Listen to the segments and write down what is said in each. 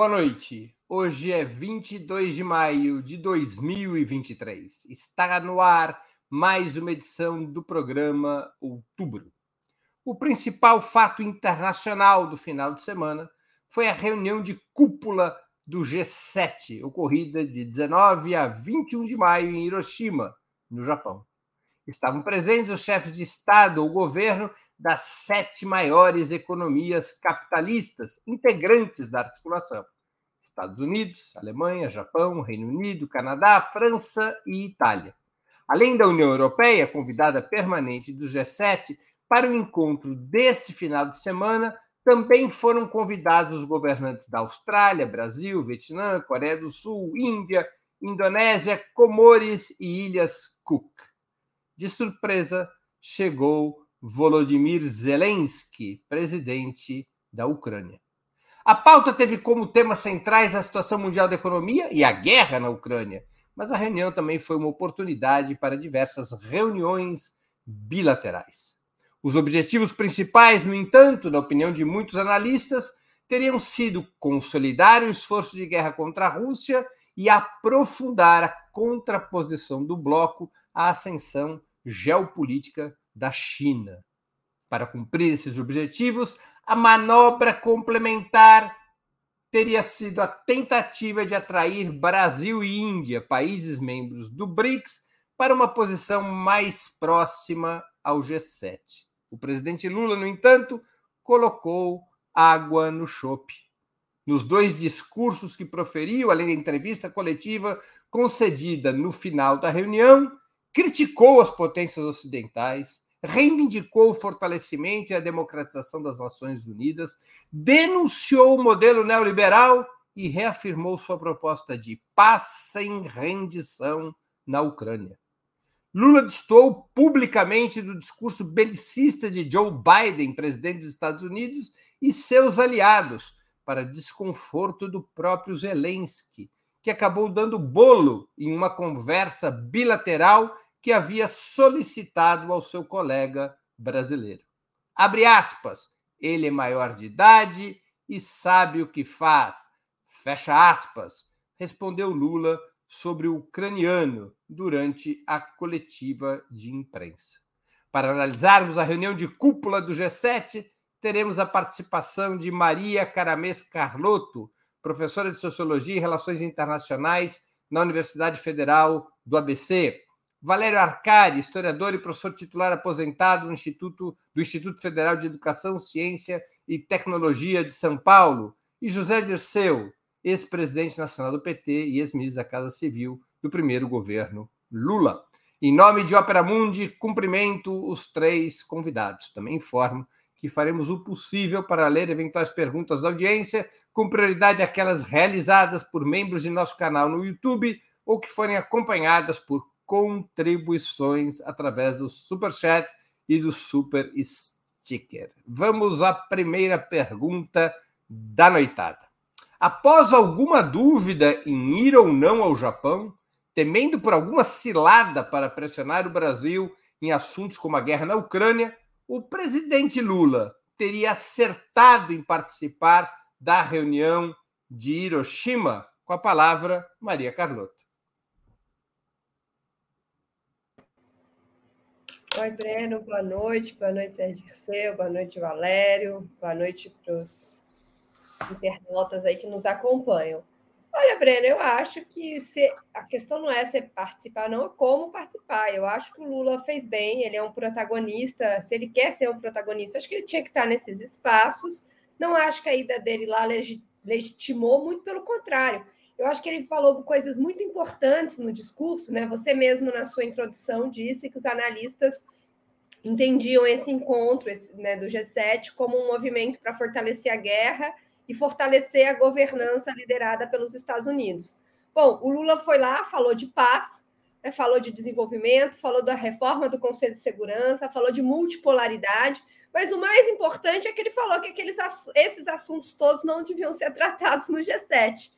Boa noite. Hoje é 22 de maio de 2023. Está no ar mais uma edição do programa Outubro. O principal fato internacional do final de semana foi a reunião de cúpula do G7, ocorrida de 19 a 21 de maio em Hiroshima, no Japão. Estavam presentes os chefes de Estado ou governo das sete maiores economias capitalistas integrantes da articulação: Estados Unidos, Alemanha, Japão, Reino Unido, Canadá, França e Itália. Além da União Europeia, convidada permanente do G7, para o encontro desse final de semana, também foram convidados os governantes da Austrália, Brasil, Vietnã, Coreia do Sul, Índia, Indonésia, Comores e Ilhas Cook. De surpresa, chegou Volodymyr Zelensky, presidente da Ucrânia. A pauta teve como temas centrais a situação mundial da economia e a guerra na Ucrânia, mas a reunião também foi uma oportunidade para diversas reuniões bilaterais. Os objetivos principais, no entanto, na opinião de muitos analistas, teriam sido consolidar o esforço de guerra contra a Rússia e aprofundar a contraposição do bloco à ascensão geopolítica da China. Para cumprir esses objetivos, a manobra complementar teria sido a tentativa de atrair Brasil e Índia, países membros do BRICS, para uma posição mais próxima ao G7. O presidente Lula, no entanto, colocou água no chope. Nos dois discursos que proferiu, além da entrevista coletiva concedida no final da reunião, criticou as potências ocidentais, reivindicou o fortalecimento e a democratização das Nações Unidas, denunciou o modelo neoliberal e reafirmou sua proposta de paz sem rendição na Ucrânia. Lula destoou publicamente do discurso belicista de Joe Biden, presidente dos Estados Unidos, e seus aliados, para desconforto do próprio Zelensky, que acabou dando bolo em uma conversa bilateral que havia solicitado ao seu colega brasileiro. Abre aspas, ele é maior de idade e sabe o que faz. Fecha aspas, respondeu Lula sobre o ucraniano durante a coletiva de imprensa. Para analisarmos a reunião de cúpula do G7, teremos a participação de Maria Caramês Carlotto, professora de Sociologia e Relações Internacionais na Universidade Federal do ABC, Valério Arcari, historiador e professor titular aposentado do Instituto, do Instituto Federal de Educação, Ciência e Tecnologia de São Paulo, e José Dirceu, ex-presidente nacional do PT e ex-ministro da Casa Civil do primeiro governo Lula. Em nome de Opera Mundi, cumprimento os três convidados. Também informo que faremos o possível para ler eventuais perguntas da audiência, com prioridade aquelas realizadas por membros de nosso canal no YouTube ou que forem acompanhadas por contribuições através do Super Chat e do Super Sticker. Vamos à primeira pergunta da noitada. Após alguma dúvida em ir ou não ao Japão, temendo por alguma cilada para pressionar o Brasil em assuntos como a guerra na Ucrânia, o presidente Lula teria acertado em participar da reunião de Hiroshima? Com a palavra, Maria Carlota. Oi, Breno, boa noite. Boa noite, Sérgio Dirceu, boa noite, Valério. Boa noite para os internautas aí que nos acompanham. Olha, Breno, eu acho que se, a questão não é se participar, não, é como participar. Eu acho que o Lula fez bem, ele é um protagonista. Se ele quer ser um protagonista, acho que ele tinha que estar nesses espaços. Não acho que a ida dele lá legitimou, muito pelo contrário. Eu acho que ele falou coisas muito importantes no discurso, né? Você mesmo, na sua introdução, disse que os analistas entendiam esse encontro esse, né, do G7 como um movimento para fortalecer a guerra e fortalecer a governança liderada pelos Estados Unidos. Bom, o Lula foi lá, falou de paz, né, falou de desenvolvimento, falou da reforma do Conselho de Segurança, falou de multipolaridade, mas o mais importante é que ele falou que aqueles, esses assuntos todos não deviam ser tratados no G7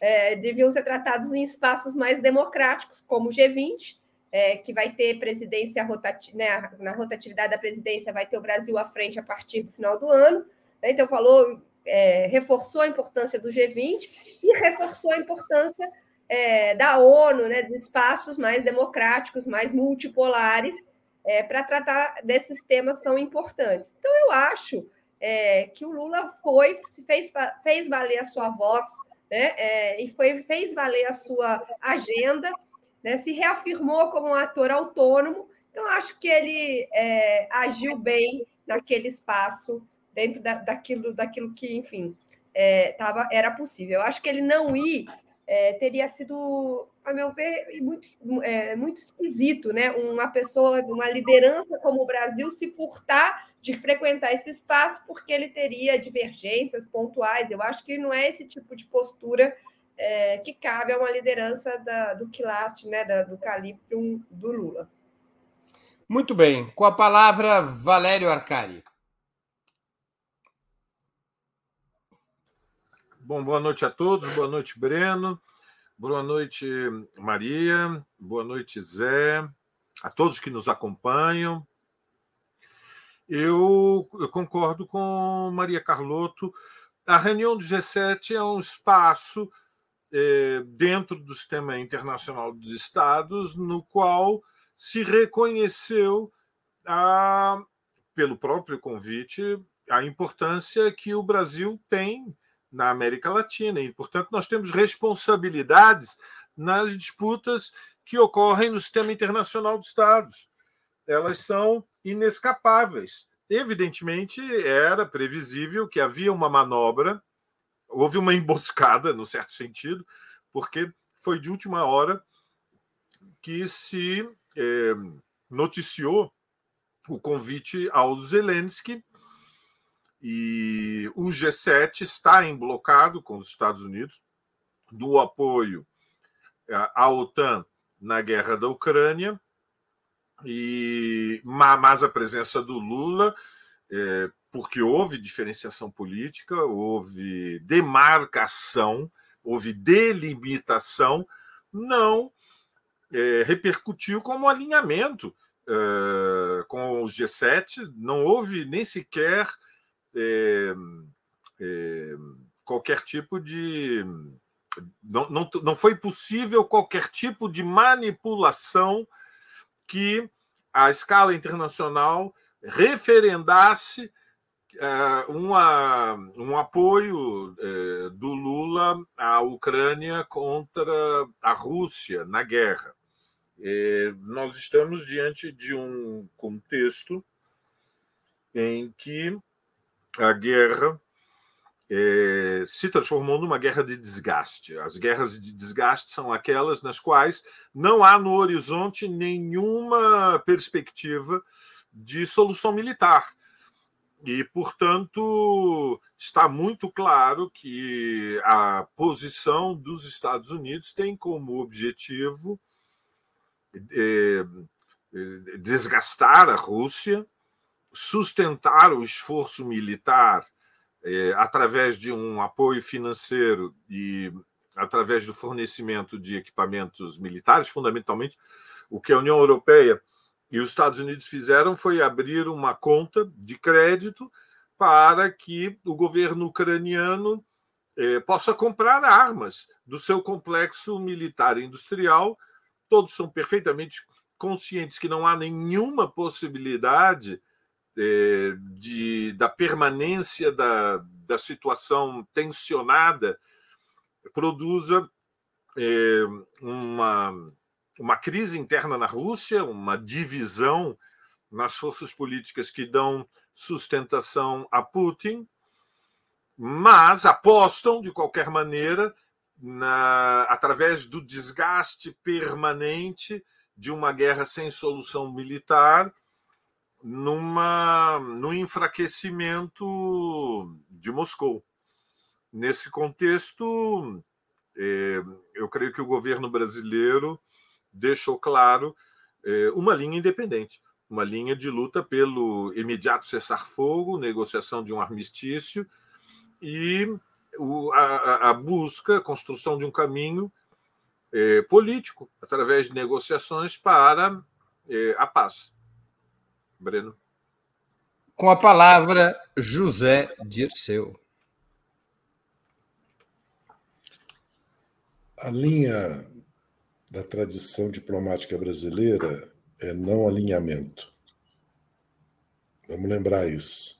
é, deviam ser tratados em espaços mais democráticos, como o G20, é, que vai ter presidência rotati né, na rotatividade da presidência, vai ter o Brasil à frente a partir do final do ano. Né? Então, falou é, reforçou a importância do G20 e reforçou a importância é, da ONU, né, de espaços mais democráticos, mais multipolares, é, para tratar desses temas tão importantes. Então, eu acho é, que o Lula foi, fez, fez valer a sua voz né, é, e foi, fez valer a sua agenda, né, se reafirmou como um ator autônomo. Então, acho que ele é, agiu bem naquele espaço, dentro da, daquilo, daquilo que, enfim, é, tava, era possível. Eu acho que ele não ir é, teria sido, a meu ver, muito, é, muito esquisito, né? Uma pessoa, uma liderança como o Brasil se furtar de frequentar esse espaço porque ele teria divergências pontuais. Eu acho que não é esse tipo de postura é, que cabe a uma liderança da, do quilate, né? Da, do calibre do Lula. Muito bem. Com a palavra, Valério Arcari. Bom, boa noite a todos, boa noite, Breno, boa noite, Maria, boa noite, Zé, a todos que nos acompanham. Eu, eu concordo com Maria Carlotto. A reunião do G7 é um espaço é, dentro do sistema internacional dos Estados no qual se reconheceu, a, pelo próprio convite, a importância que o Brasil tem na América Latina. E, portanto, nós temos responsabilidades nas disputas que ocorrem no sistema internacional dos Estados. Elas são inescapáveis. Evidentemente, era previsível que havia uma manobra, houve uma emboscada, no certo sentido, porque foi de última hora que se é, noticiou o convite ao Zelensky e o G7 está emblocado com os Estados Unidos do apoio eh, à OTAN na guerra da Ucrânia, e mas a presença do Lula, é, porque houve diferenciação política, houve demarcação, houve delimitação, não é, repercutiu como alinhamento é, com o G7, não houve nem sequer é, é, qualquer tipo de. Não, não, não foi possível qualquer tipo de manipulação que a escala internacional referendasse uh, uma, um apoio uh, do Lula à Ucrânia contra a Rússia na guerra. Uh, nós estamos diante de um contexto em que a guerra é, se transformou numa guerra de desgaste. As guerras de desgaste são aquelas nas quais não há no horizonte nenhuma perspectiva de solução militar. E, portanto, está muito claro que a posição dos Estados Unidos tem como objetivo é, desgastar a Rússia, sustentar o esforço militar é, através de um apoio financeiro e através do fornecimento de equipamentos militares, fundamentalmente, o que a União Europeia e os Estados Unidos fizeram foi abrir uma conta de crédito para que o governo ucraniano é, possa comprar armas do seu complexo militar industrial. Todos são perfeitamente conscientes que não há nenhuma possibilidade é, de, da permanência da, da situação tensionada produza é, uma, uma crise interna na Rússia, uma divisão nas forças políticas que dão sustentação a Putin, mas apostam, de qualquer maneira, na, através do desgaste permanente de uma guerra sem solução militar, numa, no enfraquecimento de Moscou. Nesse contexto, é, eu creio que o governo brasileiro deixou claro é, uma linha independente, uma linha de luta pelo imediato cessar-fogo, negociação de um armistício e o, a, a, busca, a construção de um caminho é, político através de negociações para é, a paz. Breno. Com a palavra, José Dirceu. A linha da tradição diplomática brasileira é não alinhamento. Vamos lembrar isso.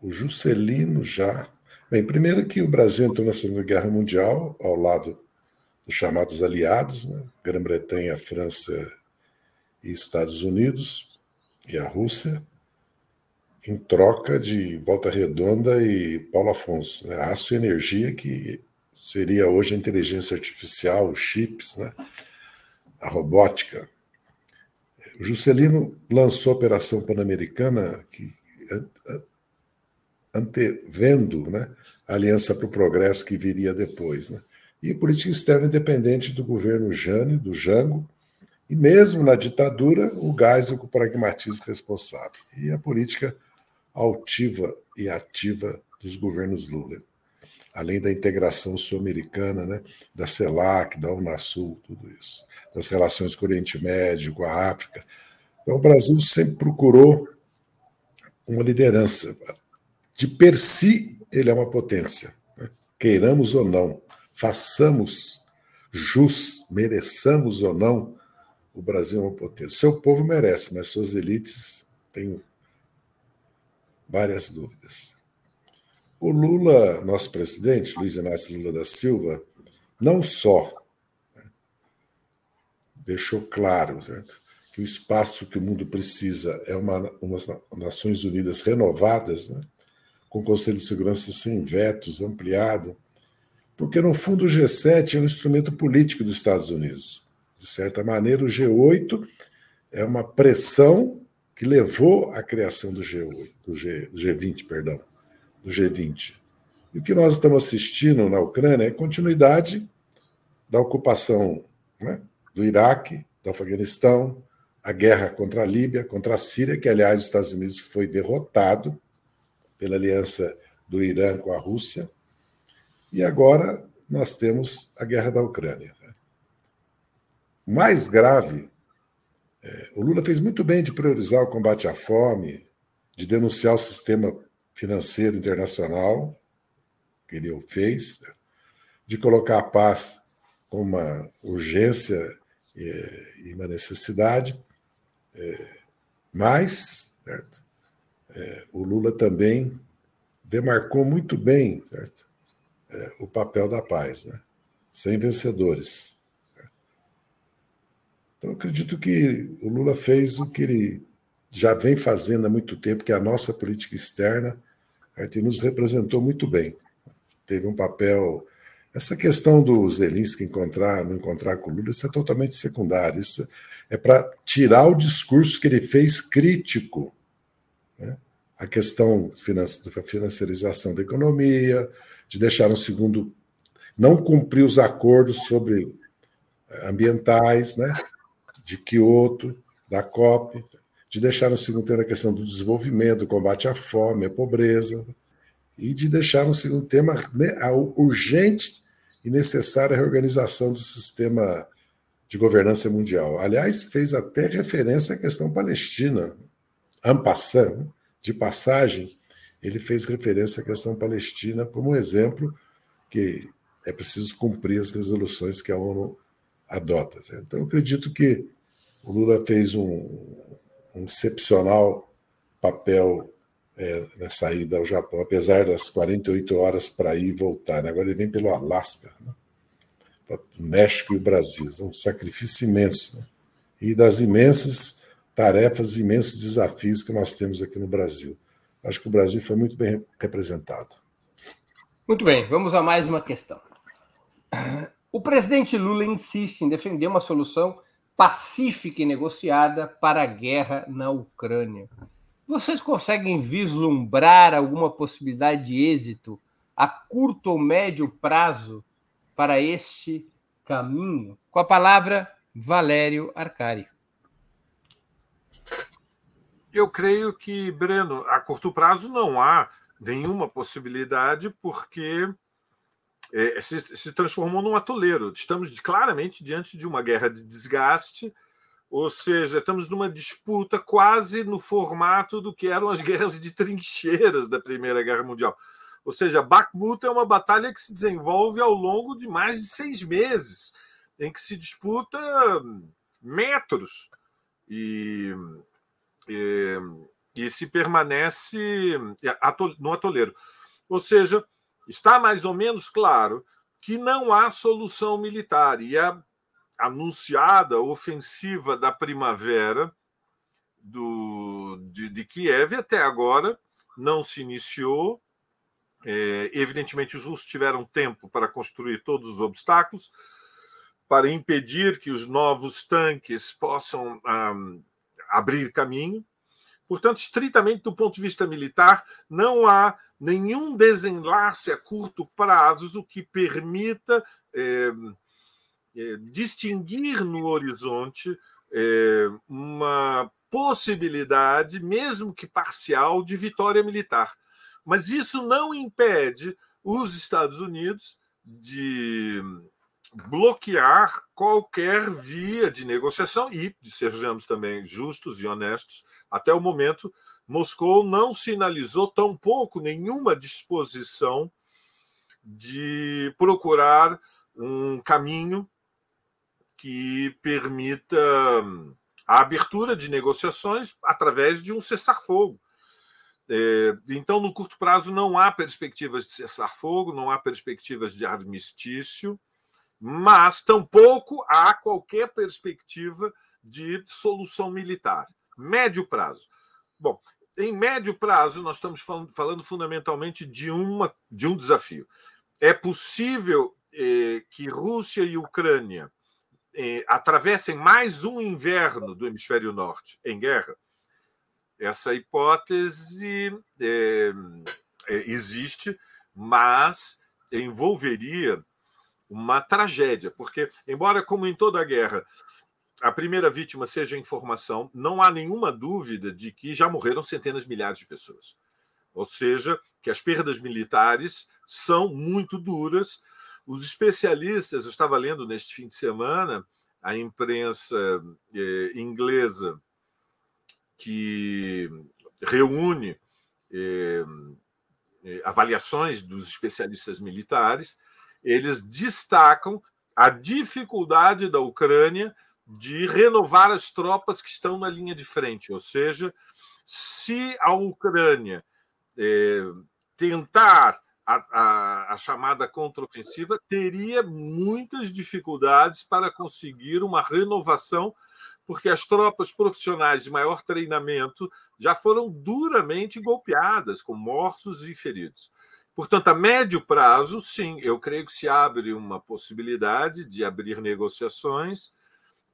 O Juscelino já. Bem, primeiro que o Brasil entrou na Segunda Guerra Mundial ao lado dos chamados aliados, né? Grã-Bretanha, França e Estados Unidos, e a Rússia, em troca de Volta Redonda e Paulo Afonso, né? aço e energia, que seria hoje a inteligência artificial, os chips, né? a robótica. O Juscelino lançou a Operação Pan-Americana, que antevendo né, a Aliança para o Progresso que viria depois. Né? E política externa independente do governo Jane, do Jango, e mesmo na ditadura, o Geisel com o pragmatismo responsável. E a política altiva e ativa dos governos Lula. Além da integração sul-americana, né, da CELAC, da Unasul, tudo isso. Das relações com o Oriente Médio, com a África. Então, o Brasil sempre procurou uma liderança. De per si, ele é uma potência. Né? Queiramos ou não, façamos jus, mereçamos ou não, o Brasil é uma potência. Seu povo merece, mas suas elites têm várias dúvidas. O Lula, nosso presidente, Luiz Inácio Lula da Silva, não só né, deixou claro certo, que o espaço que o mundo precisa é uma umas Nações Unidas renovadas, né, com o Conselho de Segurança sem vetos, ampliado, porque no fundo o G7 é um instrumento político dos Estados Unidos. De certa maneira, o G8 é uma pressão que levou à criação do G8, do, G, do G20, perdão, do G20. E o que nós estamos assistindo na Ucrânia é continuidade da ocupação né, do Iraque, do Afeganistão, a guerra contra a Líbia, contra a Síria, que, aliás, os Estados Unidos foi derrotado pela aliança do Irã com a Rússia. E agora nós temos a guerra da Ucrânia. Mais grave é, o Lula fez muito bem de priorizar o combate à fome, de denunciar o sistema financeiro internacional, que ele fez, de colocar a paz como uma urgência e uma necessidade, é, mas certo? É, o Lula também demarcou muito bem certo? o papel da paz, né? sem vencedores. Então, acredito que o Lula fez o que ele já vem fazendo há muito tempo, que é a nossa política externa, e nos representou muito bem. Teve um papel. Essa questão do Zelinski encontrar, não encontrar com o Lula, isso é totalmente secundário. Isso é para tirar o discurso que ele fez crítico. Né? A questão da financiarização da economia, de deixar um segundo. não cumprir os acordos sobre ambientais, né? De Kyoto, da COP, de deixar no segundo tema a questão do desenvolvimento, do combate à fome, à pobreza, e de deixar no segundo tema né, a urgente e necessária reorganização do sistema de governança mundial. Aliás, fez até referência à questão palestina, ampassant, né, de passagem, ele fez referência à questão palestina como exemplo que é preciso cumprir as resoluções que a ONU adota. Então, eu acredito que o Lula fez um, um excepcional papel é, na saída ao Japão, apesar das 48 horas para ir e voltar. Né? Agora ele vem pelo Alasca, né? o México e o Brasil. É um sacrifício imenso. Né? E das imensas tarefas, imensos desafios que nós temos aqui no Brasil. Acho que o Brasil foi muito bem representado. Muito bem, vamos a mais uma questão. O presidente Lula insiste em defender uma solução pacífica e negociada para a guerra na Ucrânia. Vocês conseguem vislumbrar alguma possibilidade de êxito a curto ou médio prazo para este caminho? Com a palavra, Valério Arcari. Eu creio que, Breno, a curto prazo não há nenhuma possibilidade, porque é, se, se, transformou num atoleiro. Estamos claramente diante de uma guerra de desgaste, ou seja, estamos numa disputa quase no formato do que eram as guerras de trincheiras da Primeira Guerra Mundial. Ou seja, Bakhmut é uma batalha que se desenvolve ao longo de mais de seis meses, em que se disputa metros e, e, e se permanece no atoleiro. Ou seja, está mais ou menos claro que não há solução militar. E a anunciada ofensiva da primavera do, de, de Kiev até agora não se iniciou. É, evidentemente, os russos tiveram tempo para construir todos os obstáculos, para impedir que os novos tanques possam ah, abrir caminho. Portanto, estritamente do ponto de vista militar, não há nenhum desenlace a curto prazo que permita é, é, distinguir no horizonte é, uma possibilidade, mesmo que parcial, de vitória militar. Mas isso não impede os Estados Unidos de bloquear qualquer via de negociação e, sejamos também justos e honestos, até o momento, Moscou não sinalizou tampouco nenhuma disposição de procurar um caminho que permita a abertura de negociações através de um cessar-fogo. É, então, no curto prazo, não há perspectivas de cessar-fogo, não há perspectivas de armistício, mas tampouco há qualquer perspectiva de solução militar. Médio prazo. Bom, em médio prazo, nós estamos falando, falando fundamentalmente de, uma, de um desafio. É possível eh, que Rússia e Ucrânia eh, atravessem mais um inverno do hemisfério norte em guerra? Essa hipótese eh, existe, mas envolveria uma tragédia, porque, embora, como em toda guerra, a primeira vítima seja a informação, não há nenhuma dúvida de que já morreram centenas de milhares de pessoas. Ou seja, que as perdas militares são muito duras. Os especialistas, eu estava lendo neste fim de semana, a imprensa eh, inglesa que reúne eh, eh, avaliações dos especialistas militares, eles destacam a dificuldade da Ucrânia de renovar as tropas que estão na linha de frente. Ou seja, se a Ucrânia é, tentar a, a, a, chamada contraofensiva, teria muitas dificuldades para conseguir uma renovação, porque as tropas profissionais de maior treinamento já foram duramente golpeadas, com mortos e feridos. Portanto, a médio prazo, sim, eu creio que se abre uma possibilidade de abrir negociações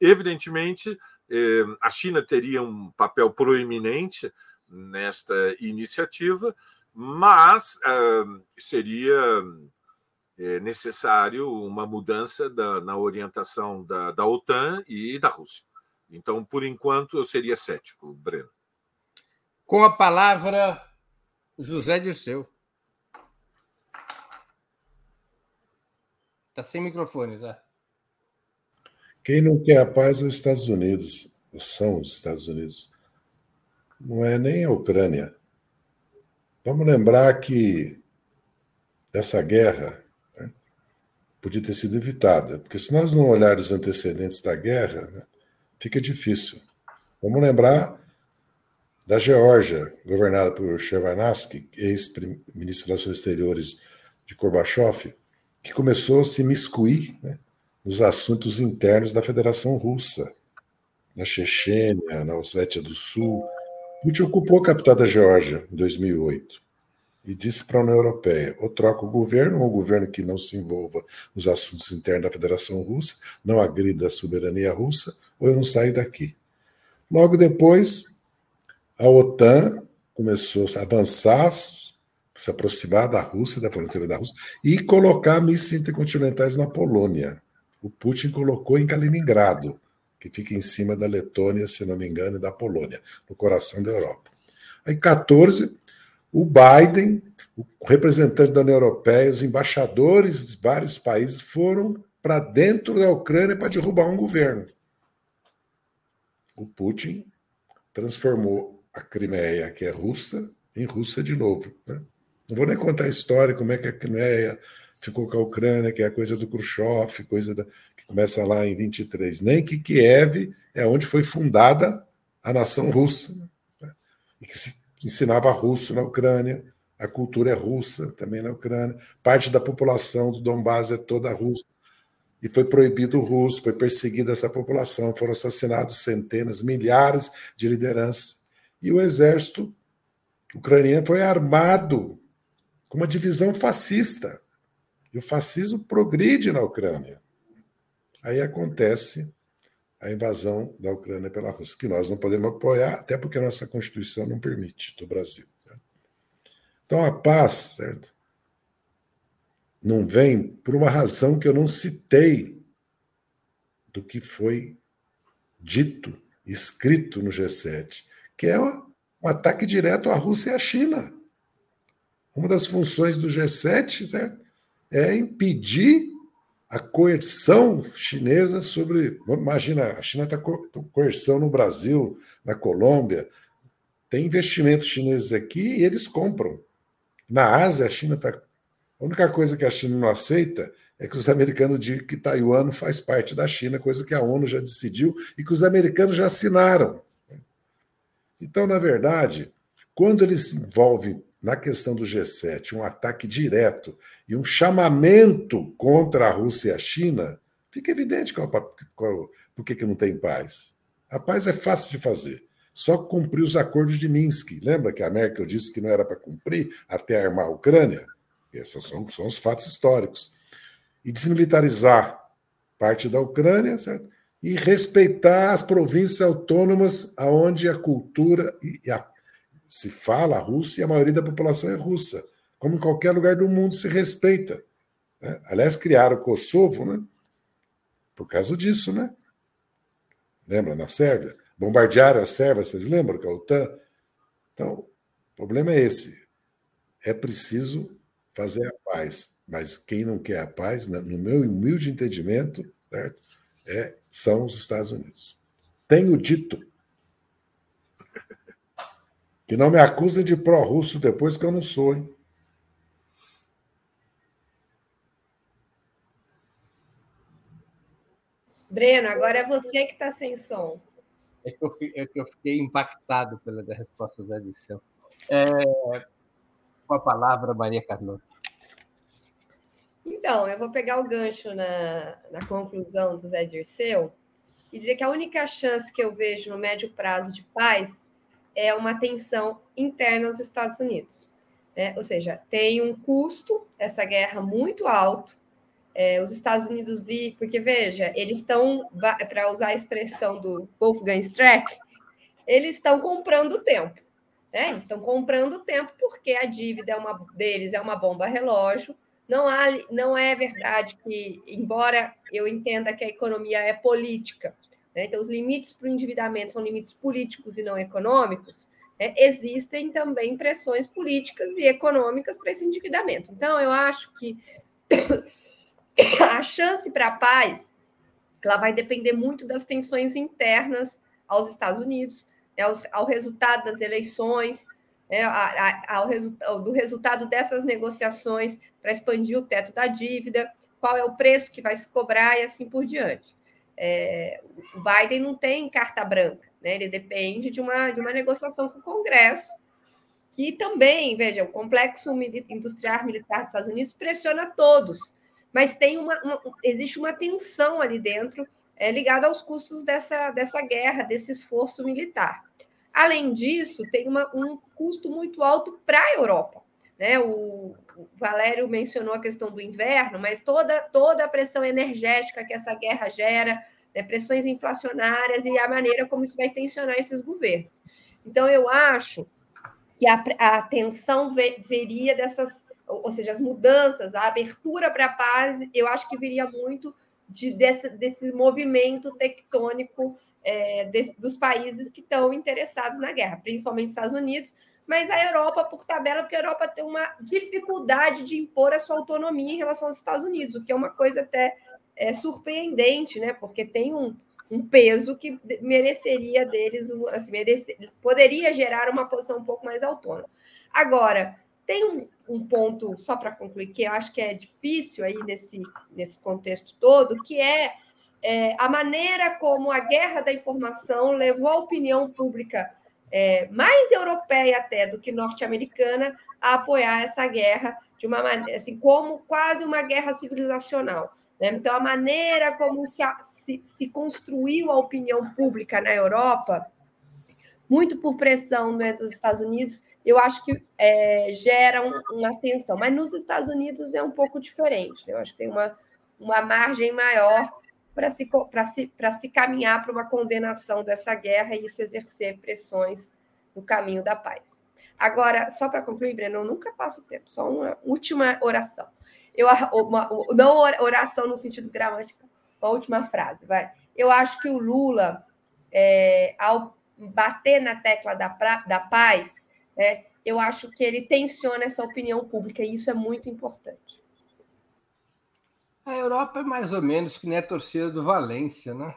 Evidentemente, eh, a China teria um papel proeminente nesta iniciativa, mas ah, seria eh, necessário uma mudança na orientação da OTAN e da Rússia. Então, por enquanto, eu seria cético, Breno. Com a palavra, José Dirceu. Está sem microfone, Zé. Quem não quer a paz é os Estados Unidos, são os Estados Unidos. Não é nem a Ucrânia. Vamos lembrar que essa guerra né, podia ter sido evitada, porque se nós não olharmos os antecedentes da guerra, né, fica difícil. Vamos lembrar da Geórgia, governada por Shevardnadze, ex-ministro das Relações Exteriores de Gorbachev, que começou a se miscuir né, nos assuntos internos da Federação Russa, na Chechênia, na Ossétia do Sul. Putin ocupou a capital da Geórgia em 2008 e disse para a União Europeia: ou troca o governo, ou um governo que não se envolva nos assuntos internos da Federação Russa, não agrida a soberania russa, ou eu não saio daqui. Logo depois, a OTAN começou a avançar, se aproximar da Rússia, da fronteira da Rússia, e colocar mísseis intercontinentais na Polônia o Putin colocou em Kaliningrado, que fica em cima da Letônia, se não me engano, e da Polônia, no coração da Europa. Aí, 14, o Biden, o representante da União Europeia, os embaixadores de vários países foram para dentro da Ucrânia para derrubar um governo. O Putin transformou a Crimeia, que é russa, em Rússia de novo. Né? Não vou nem contar a história, como é que a Crimeia ficou com a Ucrânia, que é a coisa do Khrushchev, coisa da, que começa lá em 23. Nem que Kiev é onde foi fundada a nação russa, né? e que se ensinava russo na Ucrânia, a cultura é russa também na Ucrânia, parte da população do Donbass é toda russa, e foi proibido o russo, foi perseguida essa população, foram assassinados centenas, milhares de lideranças, e o exército ucraniano foi armado com uma divisão fascista. E o fascismo progride na Ucrânia. Aí acontece a invasão da Ucrânia pela Rússia, que nós não podemos apoiar, até porque a nossa Constituição não permite, do Brasil. Então a paz, certo? Não vem por uma razão que eu não citei do que foi dito, escrito no G7, que é um ataque direto à Rússia e à China. Uma das funções do G7 certo? É impedir a coerção chinesa sobre. Imagina, a China está com coerção no Brasil, na Colômbia. Tem investimentos chineses aqui e eles compram. Na Ásia, a China está. A única coisa que a China não aceita é que os americanos digam que Taiwan faz parte da China, coisa que a ONU já decidiu e que os americanos já assinaram. Então, na verdade, quando eles envolvem na questão do G7 um ataque direto e um chamamento contra a Rússia e a China, fica evidente qual, qual, por que, não tem paz. A paz é fácil de fazer. Só cumprir os acordos de Minsk. Lembra que a Merkel disse que não era para cumprir até armar a Ucrânia? Esses são, são os fatos históricos. E desmilitarizar parte da Ucrânia, certo? E respeitar as províncias autônomas aonde a cultura e a se fala russo e a maioria da população é russa. Como em qualquer lugar do mundo se respeita. Né? Aliás, criaram o Kosovo né? por causa disso, né? Lembra, na Sérvia? Bombardearam a Sérvia, vocês lembram que a OTAN? Então, o problema é esse. É preciso fazer a paz. Mas quem não quer a paz, no meu humilde entendimento, certo? É, são os Estados Unidos. Tenho dito que não me acusem de pró-russo depois que eu não sou, hein? Breno, agora é você que está sem som. É que, eu, é que eu fiquei impactado pela resposta da edição. É, com a palavra, Maria Carlota. Então, eu vou pegar o gancho na, na conclusão do Zé Dirceu e dizer que a única chance que eu vejo no médio prazo de paz é uma tensão interna aos Estados Unidos. Né? Ou seja, tem um custo, essa guerra muito alto. É, os Estados Unidos vi, porque veja, eles estão, para usar a expressão do Wolfgang Streck, eles estão comprando tempo. Né? Eles estão comprando tempo porque a dívida é uma, deles é uma bomba relógio. Não, há, não é verdade que, embora eu entenda que a economia é política, né? Então, os limites para o endividamento são limites políticos e não econômicos. Né? Existem também pressões políticas e econômicas para esse endividamento. Então, eu acho que a chance para a paz ela vai depender muito das tensões internas aos Estados Unidos, né? ao, ao resultado das eleições, né? ao resultado, do resultado dessas negociações para expandir o teto da dívida, qual é o preço que vai se cobrar e assim por diante. É, o Biden não tem carta branca, né? ele depende de uma, de uma negociação com o Congresso, que também, veja, o complexo industrial militar dos Estados Unidos pressiona todos, mas tem uma, uma existe uma tensão ali dentro é, ligada aos custos dessa, dessa guerra, desse esforço militar. Além disso, tem uma, um custo muito alto para a Europa. Né? O, Valério mencionou a questão do inverno, mas toda, toda a pressão energética que essa guerra gera, né? pressões inflacionárias e a maneira como isso vai tensionar esses governos. Então, eu acho que a, a atenção veria dessas, ou seja, as mudanças, a abertura para a paz, eu acho que viria muito de, desse, desse movimento tectônico é, desse, dos países que estão interessados na guerra, principalmente Estados Unidos, mas a Europa, por tabela, porque a Europa tem uma dificuldade de impor a sua autonomia em relação aos Estados Unidos, o que é uma coisa até é, surpreendente, né? Porque tem um, um peso que mereceria deles, assim, merece, poderia gerar uma posição um pouco mais autônoma. Agora, tem um, um ponto, só para concluir, que eu acho que é difícil aí nesse, nesse contexto todo, que é, é a maneira como a guerra da informação levou a opinião pública é, mais europeia até do que norte-americana a apoiar essa guerra de uma maneira, assim, como quase uma guerra civilizacional. Né? Então, a maneira como se, se, se, construiu a opinião pública na Europa, muito por pressão né, dos Estados Unidos, eu acho que é, gera um, uma tensão. Mas nos Estados Unidos é um pouco diferente. Né? Eu acho que tem uma, uma margem maior para se, se, se caminhar para uma condenação dessa guerra e isso exercer pressões no caminho da paz. Agora, só para concluir, Breno, eu nunca passo tempo, só uma última oração. Eu, uma, não oração no sentido gramático, uma última frase, vai. Eu acho que o Lula, é, ao bater na tecla da, da paz, né, eu acho que ele tensiona essa opinião pública, e isso é muito importante. A Europa é mais ou menos que nem a torcida do Valência, né?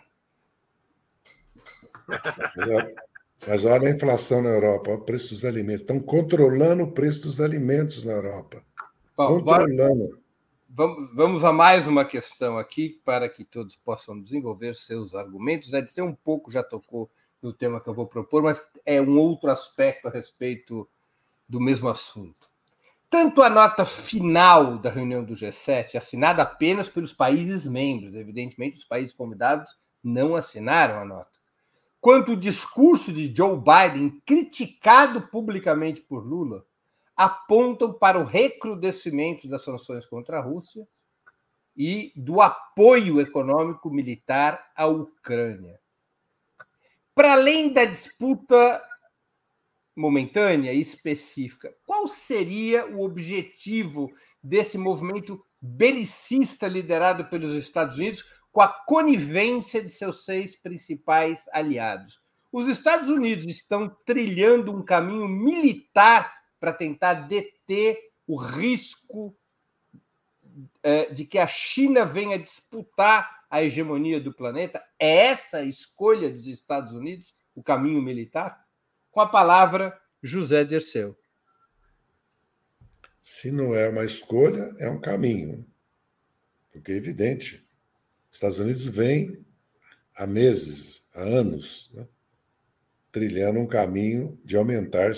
Mas olha a inflação na Europa, olha o preço dos alimentos. Estão controlando o preço dos alimentos na Europa. Bom, controlando. Bora, vamos, vamos a mais uma questão aqui para que todos possam desenvolver seus argumentos. É de ser um pouco, já tocou no tema que eu vou propor, mas é um outro aspecto a respeito do mesmo assunto. Tanto a nota final da reunião do G7, assinada apenas pelos países membros, evidentemente os países convidados não assinaram a nota, quanto o discurso de Joe Biden, criticado publicamente por Lula, apontam para o recrudescimento das sanções contra a Rússia e do apoio econômico militar à Ucrânia. Para além da disputa momentânea e específica, qual seria o objetivo desse movimento belicista liderado pelos Estados Unidos com a conivência de seus seis principais aliados? Os Estados Unidos estão trilhando um caminho militar para tentar deter o risco é, de que a China venha disputar a hegemonia do planeta? É essa a escolha dos Estados Unidos, o caminho militar? Com a palavra, José Dirceu. Se não é uma escolha, é um caminho. Porque é evidente. Estados Unidos vem há meses, há anos, né, trilhando um caminho de aumentar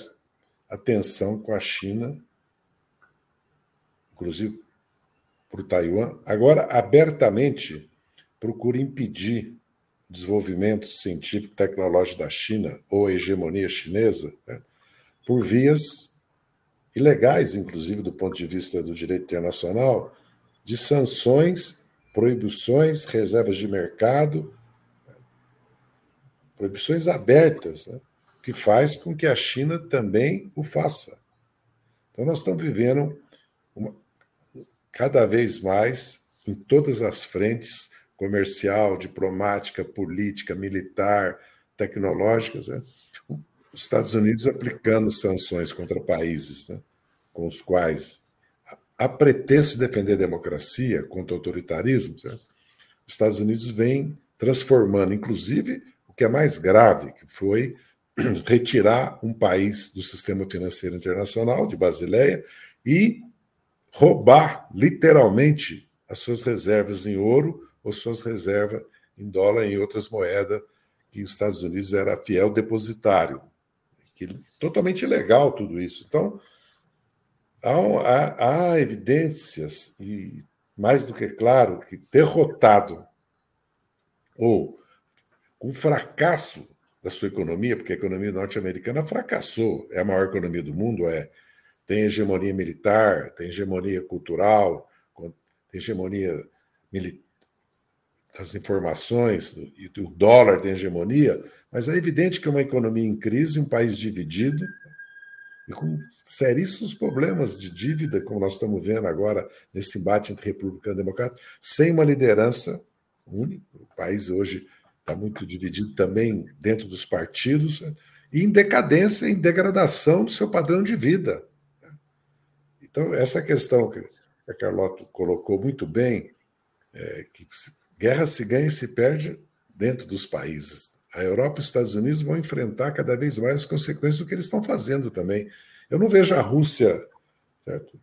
a tensão com a China, inclusive por Taiwan. Agora, abertamente, procura impedir desenvolvimento científico e tecnológico da China ou a hegemonia chinesa né, por vias ilegais, inclusive do ponto de vista do direito internacional, de sanções, proibições, reservas de mercado, proibições abertas. Né? que faz com que a China também o faça. Então, nós estamos vivendo uma, cada vez mais em todas as frentes comercial, diplomática, política, militar, tecnológicas, né? os Estados Unidos aplicando sanções contra países né? com os quais, a pretexto de defender a democracia contra o autoritarismo, né? os Estados Unidos vêm transformando, inclusive, o que é mais grave, que foi retirar um país do sistema financeiro internacional, de Basileia, e roubar, literalmente, as suas reservas em ouro ou suas reservas em dólar e em outras moedas, que os Estados Unidos era fiel depositário. Que, totalmente ilegal tudo isso. Então, há, há, evidências, e mais do que claro, que derrotado ou com fracasso da sua economia, porque a economia norte-americana fracassou, é a maior economia do mundo, é tem hegemonia militar, tem hegemonia cultural, tem hegemonia das informações, e o dólar tem hegemonia, mas é evidente que é uma economia em crise, um país dividido, e com seríssimos problemas de dívida, como nós estamos vendo agora nesse embate entre republicano e democrata, sem uma liderança única. O país hoje está muito dividido também dentro dos partidos, e em decadência, em degradação do seu padrão de vida. Então, essa questão que a Carlota colocou muito bem, é que guerra se ganha e se perde dentro dos países. A Europa e os Estados Unidos vão enfrentar cada vez mais as consequências do que eles estão fazendo também. Eu não vejo a Rússia certo?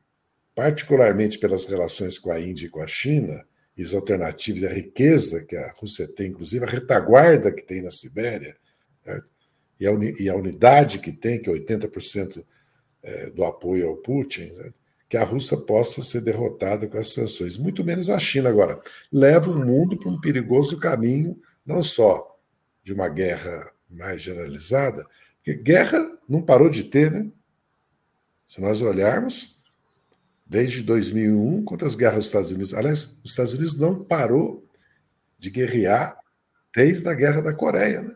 particularmente pelas relações com a Índia e com a China, e as alternativas, a riqueza que a Rússia tem, inclusive a retaguarda que tem na Sibéria, certo? E, a e unidade que tem, que é 80% é, do apoio ao Putin, certo? Que a Rússia possa ser derrotada com essas sanções, muito menos a China. Agora, leva o mundo para um perigoso caminho, não só de uma guerra mais generalizada, porque guerra não parou de ter, né? Se nós olharmos, desde 2001, quantas guerras os Estados Unidos. Aliás, os Estados Unidos não parou de guerrear desde a Guerra da Coreia. Né?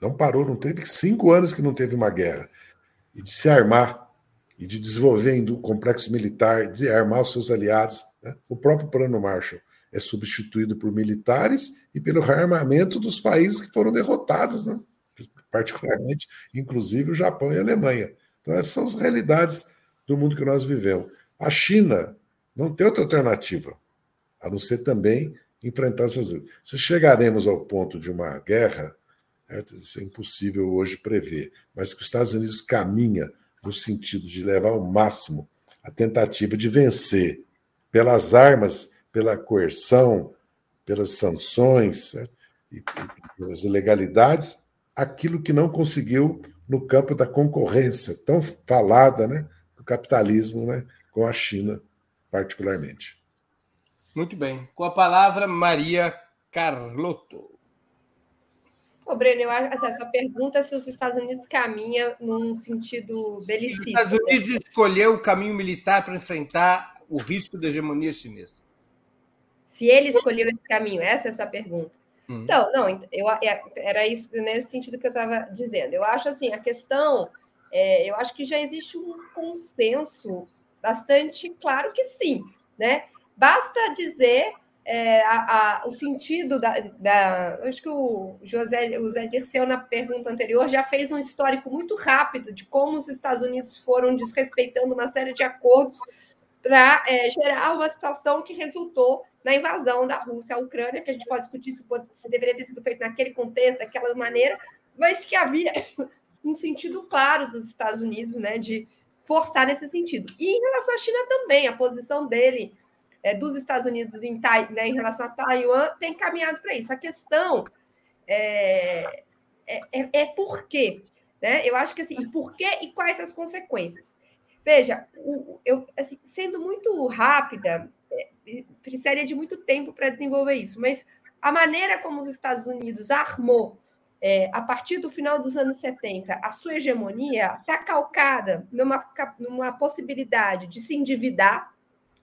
Não parou, não teve cinco anos que não teve uma guerra. E de se armar, e de desenvolver o complexo militar, de armar os seus aliados. Né? O próprio Plano Marshall é substituído por militares e pelo rearmamento dos países que foram derrotados, né? particularmente, inclusive o Japão e a Alemanha. Então, essas são as realidades do mundo que nós vivemos. A China não tem outra alternativa, a não ser também enfrentar essas. Se chegaremos ao ponto de uma guerra, isso é impossível hoje prever, mas que os Estados Unidos caminha no sentido de levar ao máximo a tentativa de vencer pelas armas, pela coerção, pelas sanções e pelas ilegalidades, aquilo que não conseguiu no campo da concorrência tão falada, né, do capitalismo, né, com a China, particularmente. Muito bem. Com a palavra, Maria Carlotto. Ô, Breno, eu acho assim, a sua pergunta é se os Estados Unidos caminham num sentido belicista. Os Estados Unidos escolheu o caminho militar para enfrentar o risco da hegemonia chinesa. Se ele escolheu esse caminho, essa é a sua pergunta. Hum. Então, não, eu, é, era isso nesse sentido que eu estava dizendo. Eu acho assim, a questão, é, eu acho que já existe um consenso bastante claro que sim, né? Basta dizer é, a, a, o sentido da, da, Acho que o José, o Zé Dirceu, na pergunta anterior, já fez um histórico muito rápido de como os Estados Unidos foram desrespeitando uma série de acordos para é, gerar uma situação que resultou na invasão da Rússia à Ucrânia, que a gente pode discutir se, pode, se deveria ter sido feito naquele contexto, daquela maneira, mas que havia um sentido claro dos Estados Unidos, né, de forçar nesse sentido. E em relação à China também, a posição dele, é, dos Estados Unidos em, né, em relação a Taiwan, tem caminhado para isso. A questão é, é, é, é por quê. Né? Eu acho que assim, e por quê e quais as consequências? Veja, eu, assim, sendo muito rápida, é, precisaria de muito tempo para desenvolver isso, mas a maneira como os Estados Unidos armou é, a partir do final dos anos 70, a sua hegemonia está calcada numa, numa possibilidade de se endividar,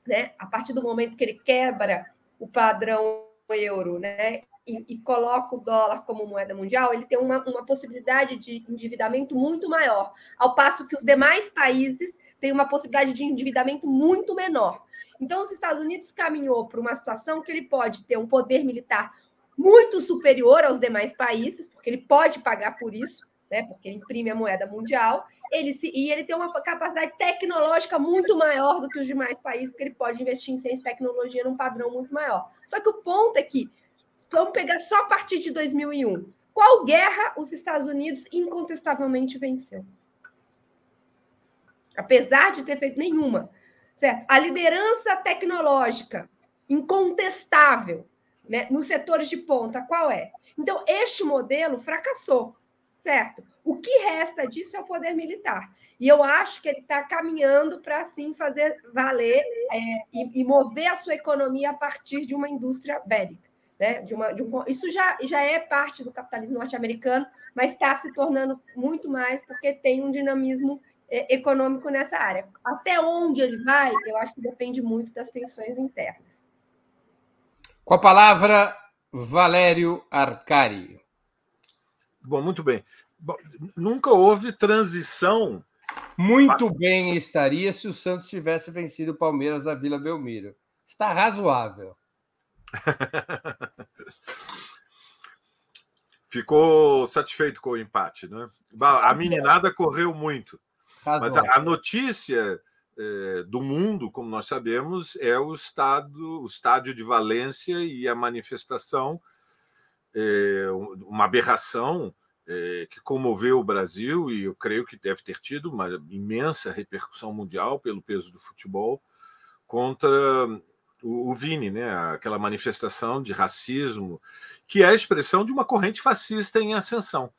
né? a partir do momento que ele quebra o padrão euro né? e, e coloca o dólar como moeda mundial, ele tem uma, uma possibilidade de endividamento muito maior, ao passo que os demais países têm uma possibilidade de endividamento muito menor. Então, os Estados Unidos caminhou para uma situação que ele pode ter um poder militar muito superior aos demais países, porque ele pode pagar por isso, né? Porque ele imprime a moeda mundial. Ele se, e ele tem uma capacidade tecnológica muito maior do que os demais países, porque ele pode investir em ciência e tecnologia num padrão muito maior. Só que o ponto é que, vamos pegar só a partir de 2001, qual guerra os Estados Unidos incontestavelmente venceu? Apesar de ter feito nenhuma, certo? A liderança tecnológica incontestável né, nos setores de ponta, qual é? Então, este modelo fracassou, certo? O que resta disso é o poder militar. E eu acho que ele está caminhando para, assim, fazer valer é, e, e, mover a sua economia a partir de uma indústria bélica. Né? De uma, de um, isso já, já é parte do capitalismo norte-americano, mas está se tornando muito mais porque tem um dinamismo é, econômico nessa área. Até onde ele vai, eu acho que depende muito das tensões internas. Com a palavra, Valério Arcari. Bom, muito bem. Bom, nunca houve transição. Muito bem estaria se o Santos tivesse vencido o Palmeiras da Vila Belmiro. Está razoável. Ficou satisfeito com o empate, né? A meninada correu muito. Mas a notícia eh, do mundo, como nós sabemos, é o estado, o estádio de Valência e a manifestação, é, uma aberração é, que comoveu o Brasil e eu creio que deve ter tido uma imensa repercussão mundial pelo peso do futebol contra o, o Vini, né? aquela manifestação de racismo, que é a expressão de uma corrente fascista em ascensão.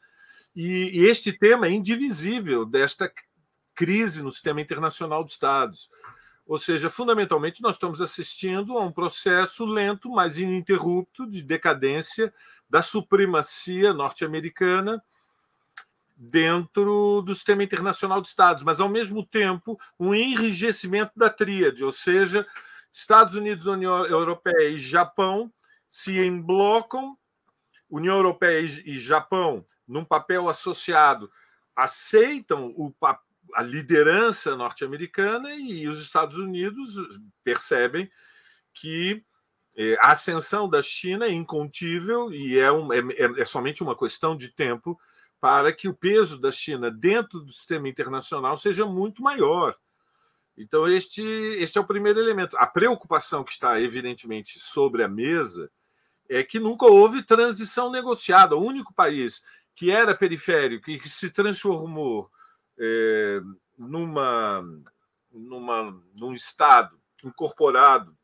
E, e este tema é indivisível desta crise no sistema internacional de Estados. Ou seja, fundamentalmente, nós estamos assistindo a um processo lento, mas ininterrupto, de decadência da supremacia norte-americana dentro do sistema internacional de Estados, mas, ao mesmo tempo, um enrijecimento da tríade, ou seja, Estados Unidos, União Europeia e Japão se emblocam, União Europeia e Japão, num papel associado, aceitam o, a liderança norte-americana e os Estados Unidos percebem que a ascensão da China é incontível e é, um, é, é, é somente uma questão de tempo para que o peso da China dentro do sistema internacional seja muito maior. Então, este, este é o primeiro elemento. A preocupação que está, evidentemente, sobre a mesa é que nunca houve transição negociada. O único país que era periférico e que se transformou é, numa, numa, num Estado incorporado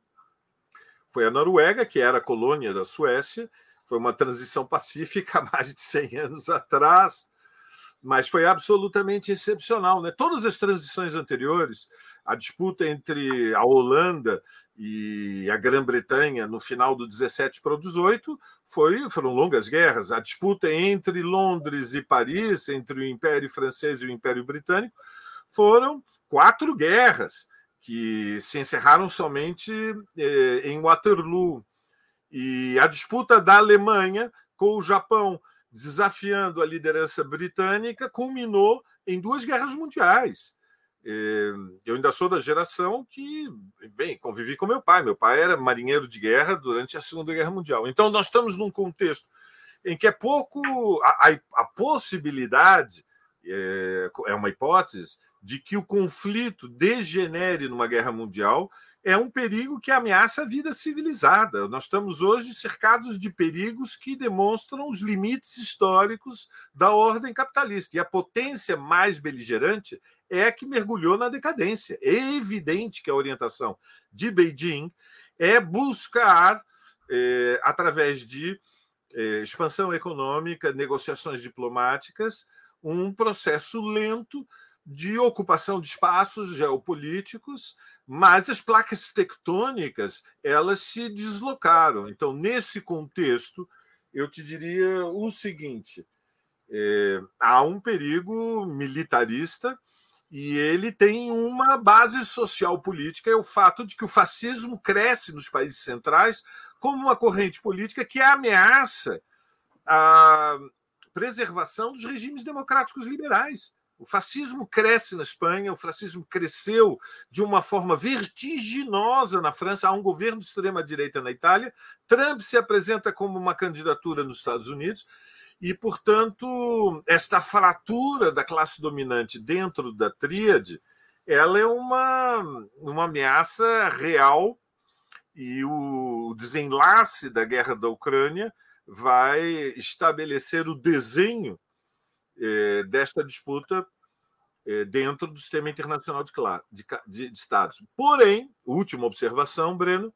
foi a Noruega, que era colônia da Suécia. Foi uma transição pacífica há mais de 100 anos atrás mas foi absolutamente excepcional. Né? Todas as transições anteriores, a disputa entre a Holanda e a Grã-Bretanha no final do 17 para o 18 foi, foram longas guerras. A disputa entre Londres e Paris, entre o Império Francês e o Império Britânico, foram quatro guerras que se encerraram somente eh, em Waterloo. E a disputa da Alemanha com o Japão desafiando a liderança britânica, culminou em duas guerras mundiais. É, eu ainda sou da geração que, bem, convivi com meu pai. Meu pai era marinheiro de guerra durante a Segunda Guerra Mundial. Então, nós estamos num contexto em que é pouco. A, a, a possibilidade, é, é uma hipótese, de que o conflito degenere numa guerra mundial é um perigo que ameaça a vida civilizada. Nós estamos hoje cercados de perigos que demonstram os limites históricos da ordem capitalista. E a potência mais beligerante é a que mergulhou na decadência. É evidente que a orientação de Beijing é buscar, é, através de é, expansão econômica, negociações diplomáticas, um processo lento de ocupação de espaços geopolíticos mas as placas tectônicas elas se deslocaram. Então, nesse contexto, eu te diria o seguinte: é, há um perigo militarista e ele tem uma base social política, é o fato de que o fascismo cresce nos países centrais como uma corrente política que ameaça a preservação dos regimes democráticos liberais. O fascismo cresce na Espanha, o fascismo cresceu de uma forma vertiginosa na França. Há um governo de extrema-direita na Itália. Trump se apresenta como uma candidatura nos Estados Unidos. E, portanto, esta fratura da classe dominante dentro da tríade ela é uma, uma ameaça real e o desenlace da guerra da Ucrânia vai estabelecer o desenho é, desta disputa é, dentro do sistema internacional de, de, de, Estados. Porém, última observação, Breno,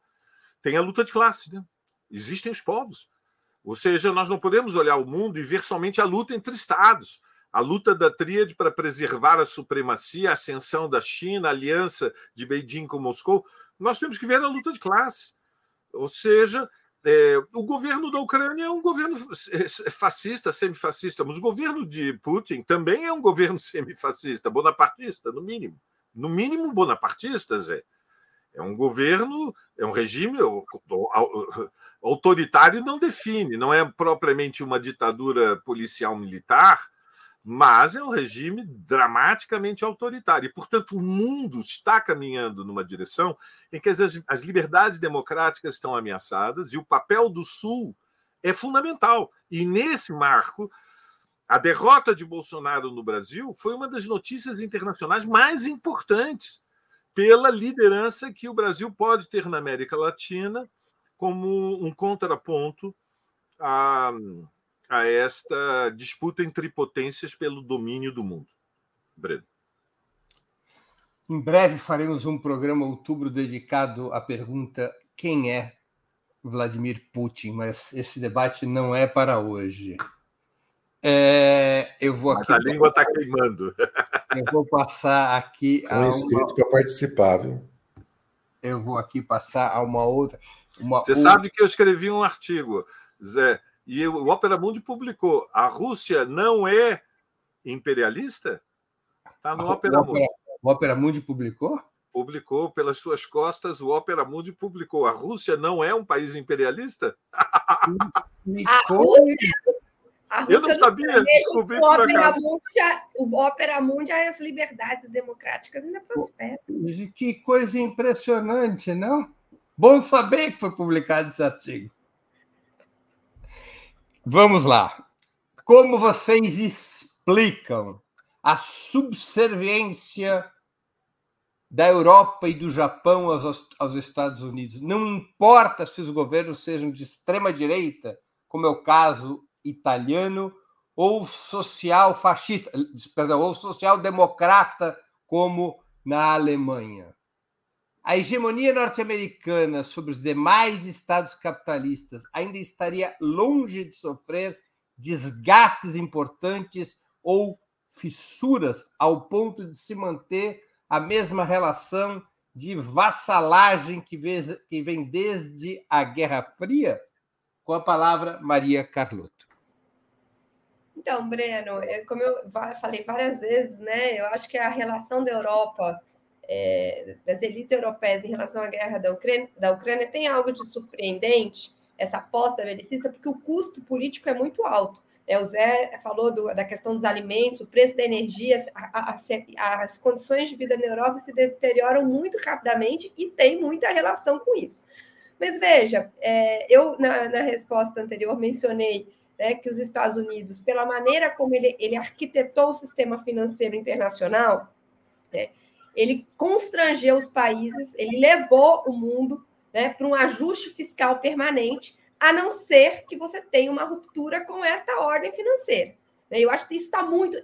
tem a luta de classe. Né? Existem os povos. Ou seja, nós não podemos olhar o mundo e ver somente a luta entre Estados. A luta da tríade para preservar a supremacia, a ascensão da China, a aliança de Beijing com Moscou. Nós temos que ver a luta de classe. Ou seja, é, o governo da Ucrânia é um governo fascista, semifascista, mas o governo de Putin também é um governo semifascista, bonapartista, no mínimo. No mínimo, bonapartista, Zé. É um governo, é um regime autoritário, não define, não é propriamente uma ditadura policial militar, mas é um regime dramaticamente autoritário. E, portanto, o mundo está caminhando numa direção em que as, as liberdades democráticas estão ameaçadas e o papel do Sul é fundamental. E, nesse marco, a derrota de Bolsonaro no Brasil foi uma das notícias internacionais mais importantes pela liderança que o Brasil pode ter na América Latina como um contraponto a a esta disputa entre potências pelo domínio do mundo. Breno. Em breve faremos um programa outubro dedicado à pergunta quem é Vladimir Putin, mas esse debate não é para hoje. É, eu vou aqui. Mas a língua está queimando. Eu vou passar aqui. Foi inscrito uma... para participar, viu? Eu vou aqui passar a uma outra. Uma Você outra... sabe que eu escrevi um artigo, Zé, e o Opera Mundi publicou: a Rússia não é imperialista? Está no a, Opera Mundi. O Opera Mundi publicou? Publicou pelas suas costas, o Opera Mundi publicou. A Rússia não é um país imperialista? a Rússia eu não sabia, descobri o Opera, o Opera Mundial e as liberdades democráticas ainda prosperam. Que coisa impressionante, não? Bom saber que foi publicado esse artigo. Vamos lá. Como vocês explicam a subserviência da Europa e do Japão aos, aos Estados Unidos? Não importa se os governos sejam de extrema direita, como é o caso italiano, ou social fascista, perdão, ou social democrata, como na Alemanha. A hegemonia norte-americana sobre os demais estados capitalistas ainda estaria longe de sofrer desgastes importantes ou fissuras ao ponto de se manter a mesma relação de vassalagem que vem desde a Guerra Fria? Com a palavra, Maria Carlotto. Então, Breno, é, como eu falei várias vezes, né, eu acho que a relação da Europa, é, das elites europeias em relação à guerra da Ucrânia, da Ucrânia tem algo de surpreendente, essa aposta belicista, porque o custo político é muito alto. É, o Zé falou do, da questão dos alimentos, o preço da energia, as condições de vida na Europa se deterioram muito rapidamente e tem muita relação com isso. Mas veja, é, eu na, na resposta anterior mencionei né, que os Estados Unidos, pela maneira como ele, ele arquitetou o sistema financeiro internacional, né, ele constrangeu os países, ele levou o mundo né, para um ajuste fiscal permanente, a não ser que você tenha uma ruptura com esta ordem financeira. Eu acho que isso está muito.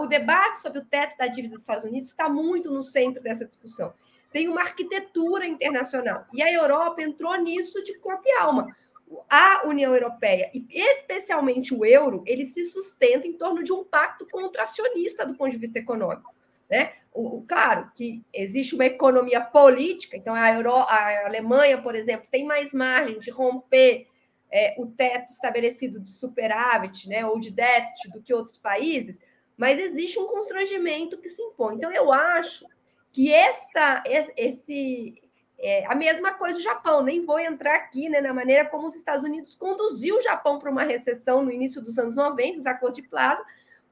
O debate sobre o teto da dívida dos Estados Unidos está muito no centro dessa discussão. Tem uma arquitetura internacional. E a Europa entrou nisso de corpo e alma a União Europeia, e especialmente o euro, ele se sustenta em torno de um pacto contracionista do ponto de vista econômico. Né? O, claro que existe uma economia política, então a, Euro, a Alemanha, por exemplo, tem mais margem de romper é, o teto estabelecido de superávit né, ou de déficit do que outros países, mas existe um constrangimento que se impõe. Então, eu acho que esta, esse, é, a mesma coisa o Japão, nem vou entrar aqui né, na maneira como os Estados Unidos conduziu o Japão para uma recessão no início dos anos 90, os acordos de Plaza,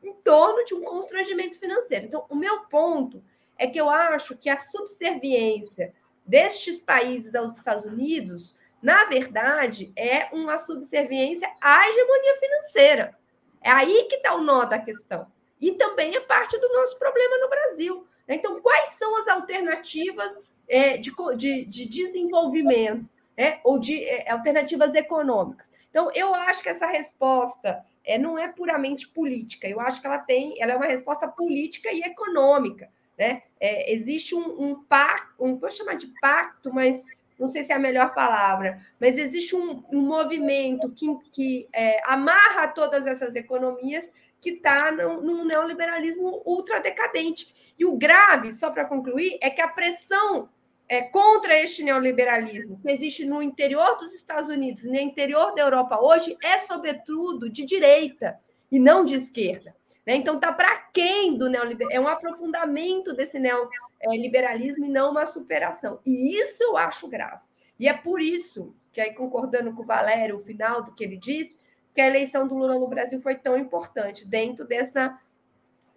em torno de um constrangimento financeiro. Então, o meu ponto é que eu acho que a subserviência destes países aos Estados Unidos, na verdade, é uma subserviência à hegemonia financeira. É aí que está o nó da questão. E também é parte do nosso problema no Brasil. Então, quais são as alternativas é, de, de, de, desenvolvimento né? ou de é, alternativas econômicas. Então, eu acho que essa resposta é, não é puramente política, eu acho que ela tem, ela é uma resposta política e econômica. Né? É, existe um, um pacto, um, vou chamar de pacto, mas não sei se é a melhor palavra, mas existe um, um movimento que, que é, amarra todas essas economias que está num neoliberalismo ultradecadente. E o grave, só para concluir, é que a pressão é, contra este neoliberalismo que existe no interior dos Estados Unidos e no interior da Europa hoje é, sobretudo, de direita e não de esquerda. Né? Então, está para quem do neoliberalismo? É um aprofundamento desse neoliberalismo e não uma superação. E isso eu acho grave. E é por isso que, aí, concordando com o Valério, o final do que ele disse, que a eleição do Lula no Brasil foi tão importante dentro dessa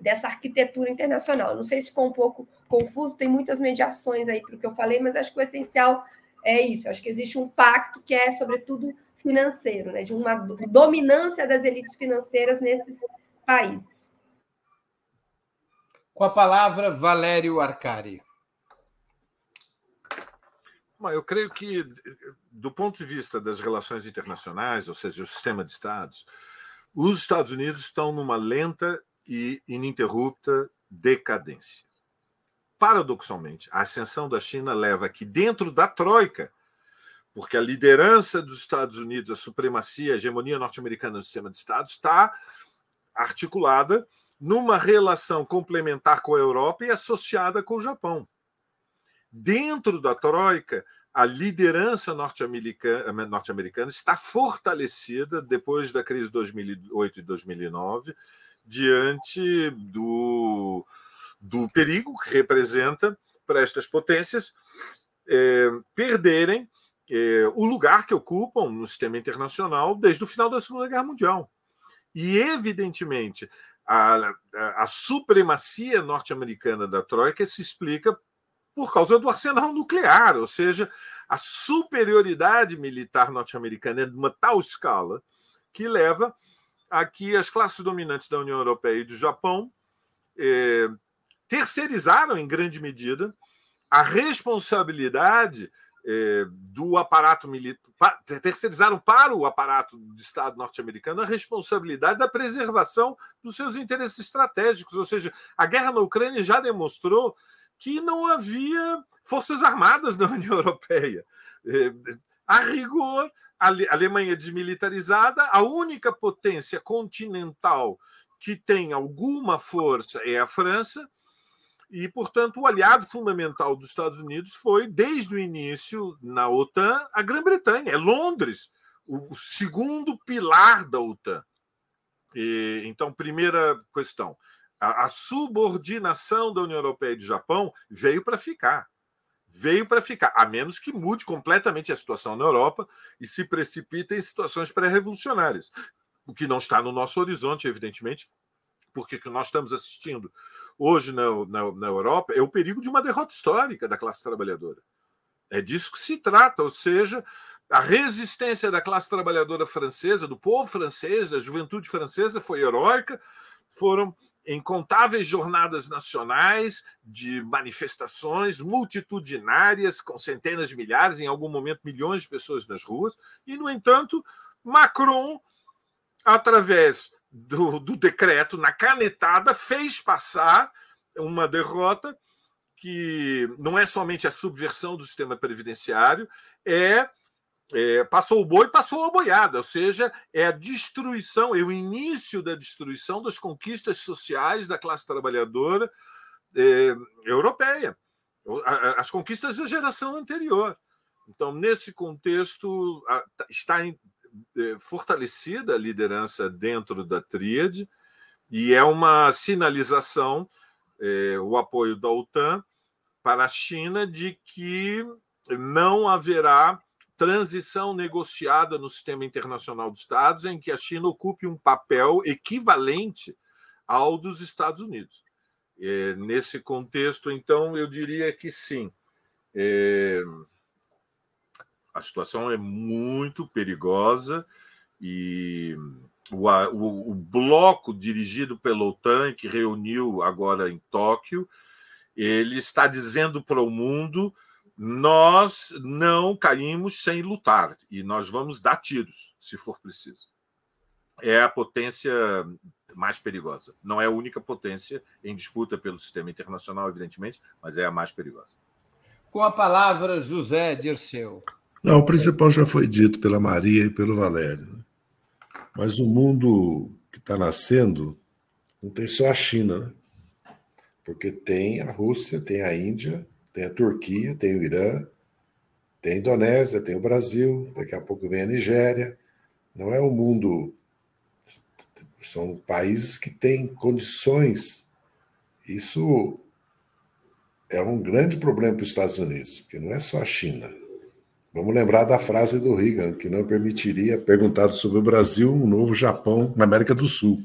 dessa arquitetura internacional. Não sei se ficou um pouco confuso, tem muitas mediações aí para o que eu falei, mas acho que o essencial é isso. Acho que existe um pacto que é, sobretudo, financeiro, né? de uma dominância das elites financeiras nesses países. Com a palavra, Valério Arcari. Eu creio que, do ponto de vista das relações internacionais, ou seja, o sistema de Estados, os Estados Unidos estão numa lenta e ininterrupta decadência. Paradoxalmente, a ascensão da China leva que, dentro da Troika, porque a liderança dos Estados Unidos, a supremacia, a hegemonia norte-americana no sistema de Estados, está articulada numa relação complementar com a Europa e associada com o Japão. Dentro da Troika, a liderança norte-americana norte está fortalecida depois da crise de 2008 e 2009, diante do, do perigo que representa para estas potências é, perderem é, o lugar que ocupam no sistema internacional desde o final da Segunda Guerra Mundial. E, evidentemente, a, a, a supremacia norte-americana da Troika se explica por causa do arsenal nuclear, ou seja, a superioridade militar norte-americana é de uma tal escala que leva a que as classes dominantes da União Europeia e do Japão eh, terceirizaram, em grande medida, a responsabilidade eh, do aparato militar, terceirizaram para o aparato de Estado norte-americano a responsabilidade da preservação dos seus interesses estratégicos. Ou seja, a guerra na Ucrânia já demonstrou que não havia forças armadas na União Europeia. É, a rigor, a Alemanha desmilitarizada, a única potência continental que tem alguma força é a França, e, portanto, o aliado fundamental dos Estados Unidos foi, desde o início, na OTAN, a Grã-Bretanha, é Londres, o segundo pilar da OTAN. E, então, primeira questão a, a subordinação da União Europeia e do Japão veio para ficar. Veio para ficar, a menos que mude completamente a situação na Europa e se precipite em situações pré-revolucionárias. O que não está no nosso horizonte, evidentemente, porque o que nós estamos assistindo hoje na, na, na, Europa é o perigo de uma derrota histórica da classe trabalhadora. É disso que se trata, ou seja, a resistência da classe trabalhadora francesa, do povo francês, da juventude francesa, foi heróica. Foram incontáveis jornadas nacionais de manifestações multitudinárias, com centenas de milhares, em algum momento milhões de pessoas nas ruas, e, no entanto, Macron, através do, do decreto, na canetada, fez passar uma derrota que não é somente a subversão do sistema previdenciário, é é, passou o boi, passou a boiada, ou seja, é a destruição, é o início da destruição das conquistas sociais da classe trabalhadora é, europeia, as conquistas da geração anterior. Então, nesse contexto, está é, fortalecida a liderança dentro da tríade e é uma sinalização, é, o apoio da OTAN para a China de que não haverá transição negociada no sistema internacional de Estados, em que a China ocupe um papel equivalente ao dos Estados Unidos. É, nesse contexto, então, eu diria que sim. É, a situação é muito perigosa e o, o, o, bloco dirigido pela OTAN, que reuniu agora em Tóquio, ele está dizendo para o mundo nós não caímos sem lutar e nós vamos dar tiros, se for preciso. É a potência mais perigosa. Não é a única potência em disputa pelo sistema internacional, evidentemente, mas é a mais perigosa. Com a palavra, José Dirceu. Não, o principal já foi dito pela Maria e pelo Valério. Né? Mas o mundo que está nascendo não tem só a China, né? porque tem a Rússia, tem a Índia, tem a Turquia, tem o Irã, tem a Indonésia, tem o Brasil, daqui a pouco vem a Nigéria. Não é o mundo. São países que têm condições. Isso é um grande problema para os Estados Unidos, porque não é só a China. Vamos lembrar da frase do Reagan, que não permitiria, perguntado sobre o Brasil, um novo Japão na América do Sul.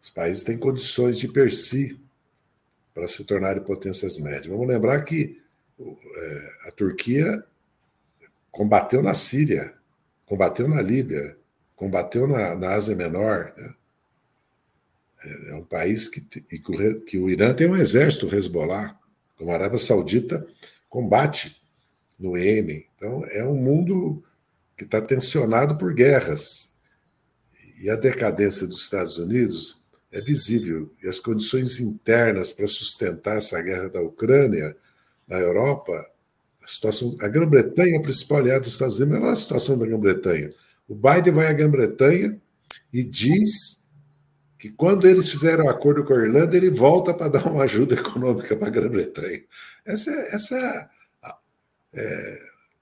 Os países têm condições de per si para se tornarem potências médias. Vamos lembrar que é, a Turquia combateu na Síria, combateu na Líbia, combateu na, na Ásia Menor. Né? É, é um país que, que o Irã tem um exército Hezbollah, como a Arábia Saudita combate no Iêmen. Então, é um mundo que está tensionado por guerras. e a decadência dos Estados Unidos é visível. E as condições internas para sustentar essa guerra da Ucrânia na Europa, a situação, a Grã-Bretanha é o principal aliado dos Estados Unidos, mas é a situação da Grã-Bretanha. O Biden vai à Grã-Bretanha e diz que quando eles fizeram um acordo com a Irlanda, ele volta para dar uma ajuda econômica para a Grã-Bretanha. Essa, essa é, é,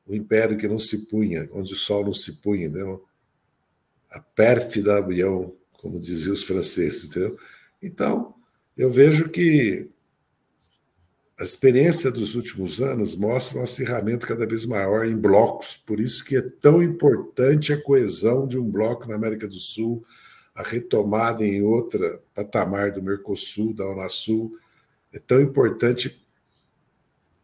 o império que não se punha, onde o sol não se punha, né? a pérfida avião, como diziam os franceses. Entendeu? Então, eu vejo que a experiência dos últimos anos mostra um acirramento cada vez maior em blocos, por isso que é tão importante a coesão de um bloco na América do Sul, a retomada em outra patamar do Mercosul, da Unasul. É tão importante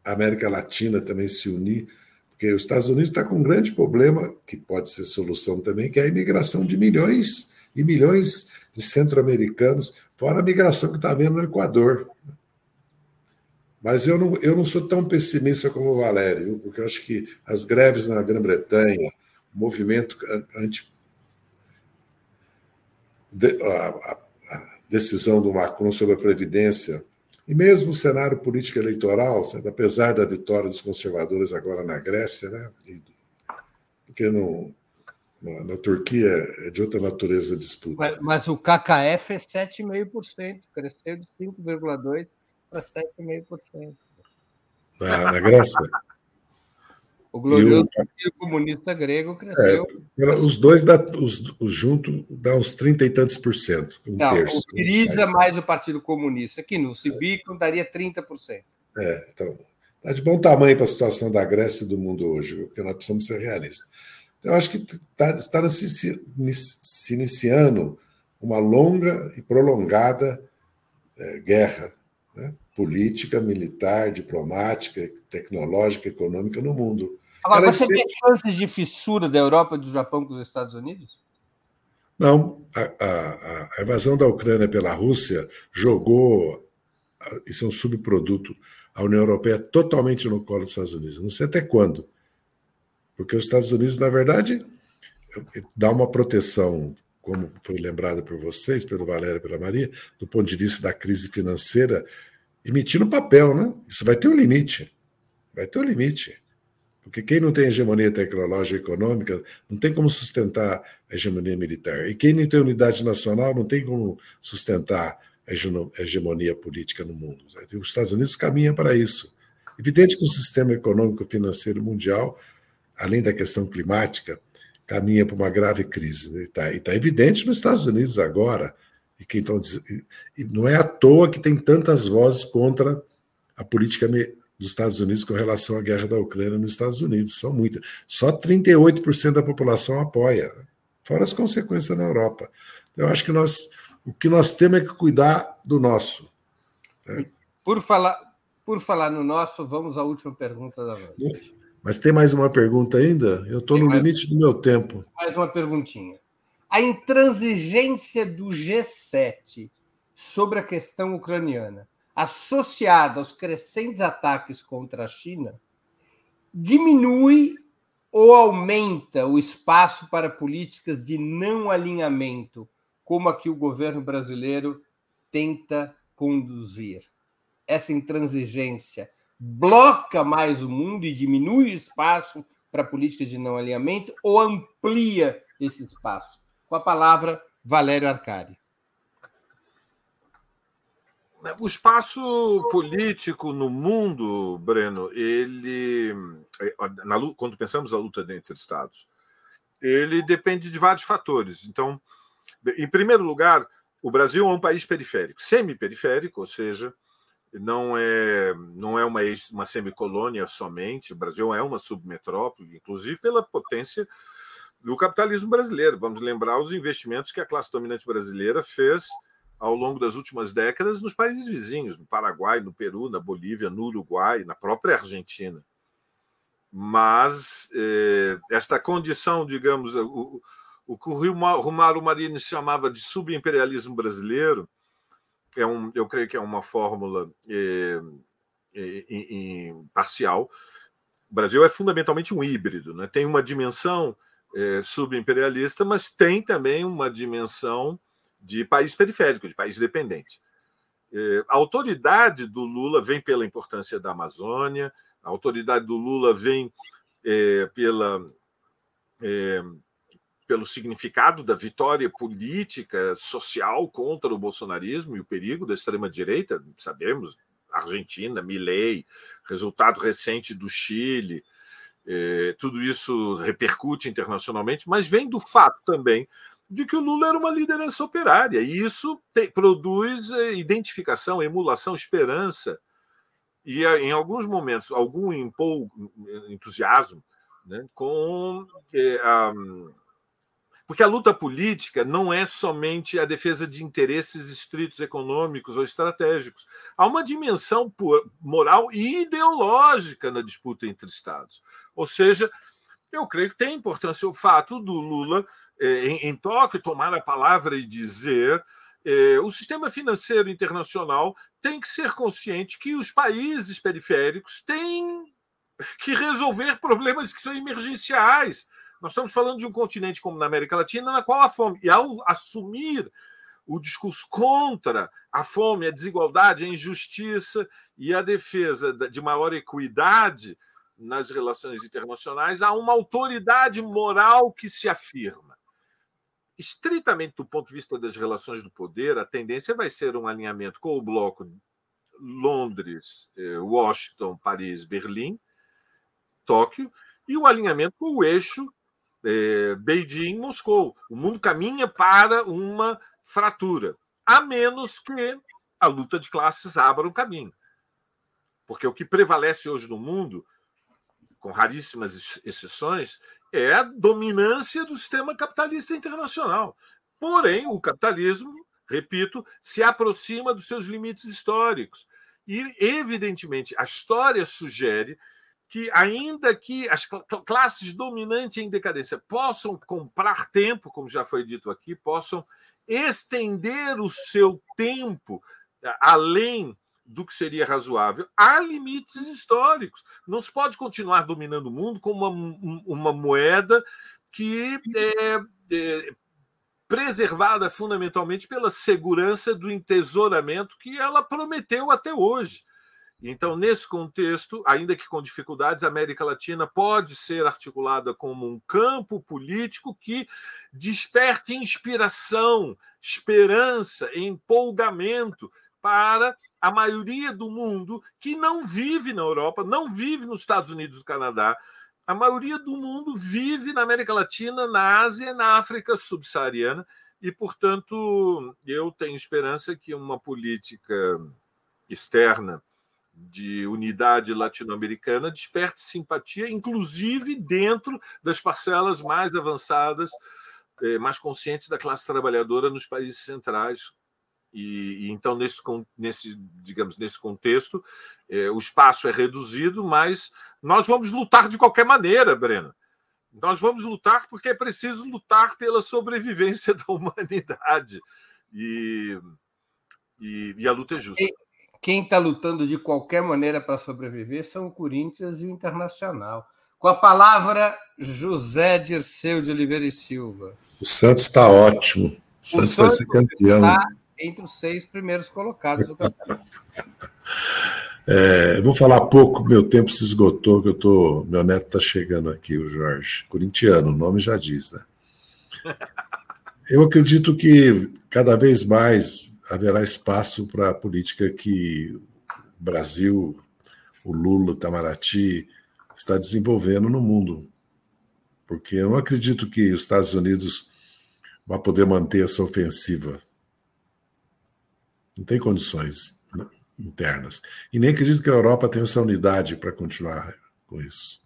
a América Latina também se unir, porque os Estados Unidos está com um grande problema, que pode ser solução também, que é a imigração de milhões e milhões de centro-americanos, fora a migração que está havendo no Equador. Mas eu não, eu não sou tão pessimista como o Valério, porque eu acho que as greves na Grã-Bretanha, o movimento anti. A, decisão do Macron sobre a Previdência, e mesmo o cenário político eleitoral, apesar da vitória dos conservadores agora na Grécia, né, porque no, na, na, Turquia é de outra natureza a disputa. Mas, mas o KKF é 7,5%, cresceu de 5,2% para 7,5%. Na, na Grécia? O glorioso Partido Comunista Grego cresceu. É, os dois, dá, os, os juntos, dá uns 30 e tantos por cento. Um Não, terço, o Siriza mais o Partido Comunista, que no Cibiclo daria 30%. É, então, está de bom tamanho para a situação da Grécia e do mundo hoje, porque nós precisamos ser realistas. Eu acho que tá, está se, se iniciando uma longa e prolongada é, guerra né? política, militar, diplomática, tecnológica, econômica no mundo. Agora, Ela você sempre... vê chances de fissura da Europa e do Japão com os Estados Unidos? Não, a, a, a invasão da Ucrânia pela Rússia jogou, isso é um subproduto, a União Europeia totalmente no colo dos Estados Unidos. Não sei até quando. Porque os Estados Unidos, na verdade, dá uma proteção como foi lembrado por vocês, pelo Valério e pela Maria, do ponto de vista da crise financeira, emitindo papel, né? Isso vai ter um limite. Vai ter um limite. Porque quem não tem hegemonia tecnológica e econômica não tem como sustentar a hegemonia militar. E quem não tem unidade nacional não tem como sustentar a hegemonia política no mundo. Os Estados Unidos caminham para isso. Evidente que o sistema econômico financeiro mundial, além da questão climática, caminha para uma grave crise. Né? Está tá evidente nos Estados Unidos agora, e, que então, e não é à toa que tem tantas vozes contra a política dos Estados Unidos com relação à guerra da Ucrânia nos Estados Unidos. São muitas. Só 38% da população apoia, fora as consequências na Europa. Eu acho que nós, o que nós temos é que cuidar do nosso. Né? Por, falar, por falar no nosso, vamos à última pergunta da noite. Mas tem mais uma pergunta ainda? Eu estou no mais, limite do meu tempo. Mais uma perguntinha. A intransigência do G7 sobre a questão ucraniana, associada aos crescentes ataques contra a China, diminui ou aumenta o espaço para políticas de não alinhamento, como a que o governo brasileiro tenta conduzir? Essa intransigência bloca mais o mundo e diminui o espaço para políticas de não alinhamento ou amplia esse espaço? Com a palavra, Valério Arcari. O espaço político no mundo, Breno, ele, na, quando pensamos na luta entre Estados, ele depende de vários fatores. Então, em primeiro lugar, o Brasil é um país periférico, semi-periférico, ou seja, não é não é uma, uma semicolônia somente. O Brasil é uma submetrópole, inclusive pela potência do capitalismo brasileiro. Vamos lembrar os investimentos que a classe dominante brasileira fez ao longo das últimas décadas nos países vizinhos, no Paraguai, no Peru, na Bolívia, no Uruguai, na própria Argentina. Mas eh, esta condição, digamos, o, o que o Romário Marini chamava de subimperialismo brasileiro, é um, eu creio que é uma fórmula é, é, parcial. O Brasil é fundamentalmente um híbrido, né? tem uma dimensão é, subimperialista, mas tem também uma dimensão de país periférico, de país dependente. É, a autoridade do Lula vem pela importância da Amazônia, a autoridade do Lula vem é, pela, é, pelo significado da vitória política, social contra o bolsonarismo e o perigo da extrema-direita, sabemos, Argentina, Milley, resultado recente do Chile, é, tudo isso repercute internacionalmente, mas vem do fato também de que o Lula era uma liderança operária, e isso te, produz é, identificação, emulação, esperança, e é, em alguns momentos, algum empolgo, entusiasmo né, com. A, porque a luta política não é somente a defesa de interesses estritos econômicos ou estratégicos. Há uma dimensão moral e ideológica na disputa entre Estados. Ou seja, eu creio que tem importância o fato do Lula, é, em, Tóquio, tomar a palavra e dizer é, o sistema financeiro internacional tem que ser consciente que os países periféricos têm que resolver problemas que são emergenciais. Nós estamos falando de um continente como na América Latina, na qual a fome, e ao assumir o discurso contra a fome, a desigualdade, a injustiça e a defesa de maior equidade, nas relações internacionais, há uma autoridade moral que se afirma. Estritamente do ponto de vista das relações do poder, a tendência vai ser um alinhamento com o bloco Londres, eh, Washington, Paris, Berlim, Tóquio, e o alinhamento com o eixo eh, Beijing, Moscou. O mundo caminha para uma fratura, a menos que a luta de classes abra o caminho. Porque o que prevalece hoje no mundo com raríssimas exceções, é a dominância do sistema capitalista internacional. Porém, o capitalismo, repito, se aproxima dos seus limites históricos. E, evidentemente, a história sugere que, ainda que as classes dominantes em decadência possam comprar tempo, como já foi dito aqui, possam estender o seu tempo além do que seria razoável. Há limites históricos. Não se pode continuar dominando o mundo com uma, uma moeda que é, é preservada fundamentalmente pela segurança do entesouramento que ela prometeu até hoje. Então, nesse contexto, ainda que com dificuldades, a América Latina pode ser articulada como um campo político que desperte inspiração, esperança, empolgamento para a maioria do mundo que não vive na Europa, não vive nos Estados Unidos e Canadá. A maioria do mundo vive na América Latina, na Ásia e na África subsaariana. E, portanto, eu tenho esperança que uma política externa de unidade latino-americana desperte simpatia, inclusive dentro das parcelas mais avançadas, eh, mais conscientes da classe trabalhadora nos países centrais, e, e, então nesse, nesse digamos nesse contexto é, o espaço é reduzido, mas nós vamos lutar de qualquer maneira, Breno. Nós vamos lutar porque é preciso lutar pela sobrevivência da humanidade e, e, e a luta é justa. Quem está lutando de qualquer maneira para sobreviver são o Corinthians e o Internacional. Com a palavra, José Dirceu de Oliveira e Silva. O Santos está ótimo. O Santos, o Santos vai ser campeão. Está entre os seis primeiros colocados do campeonato. É, vou falar pouco, meu tempo se esgotou, que eu tô, meu neto está chegando aqui, o Jorge, corintiano, o nome já diz, né? Eu acredito que cada vez mais haverá espaço para a política que o Brasil, o Lula, o Itamaraty está desenvolvendo no mundo. Porque eu não acredito que os Estados Unidos vá poder manter essa ofensiva não tem condições internas. E nem acredito que a Europa tenha essa unidade para continuar com isso.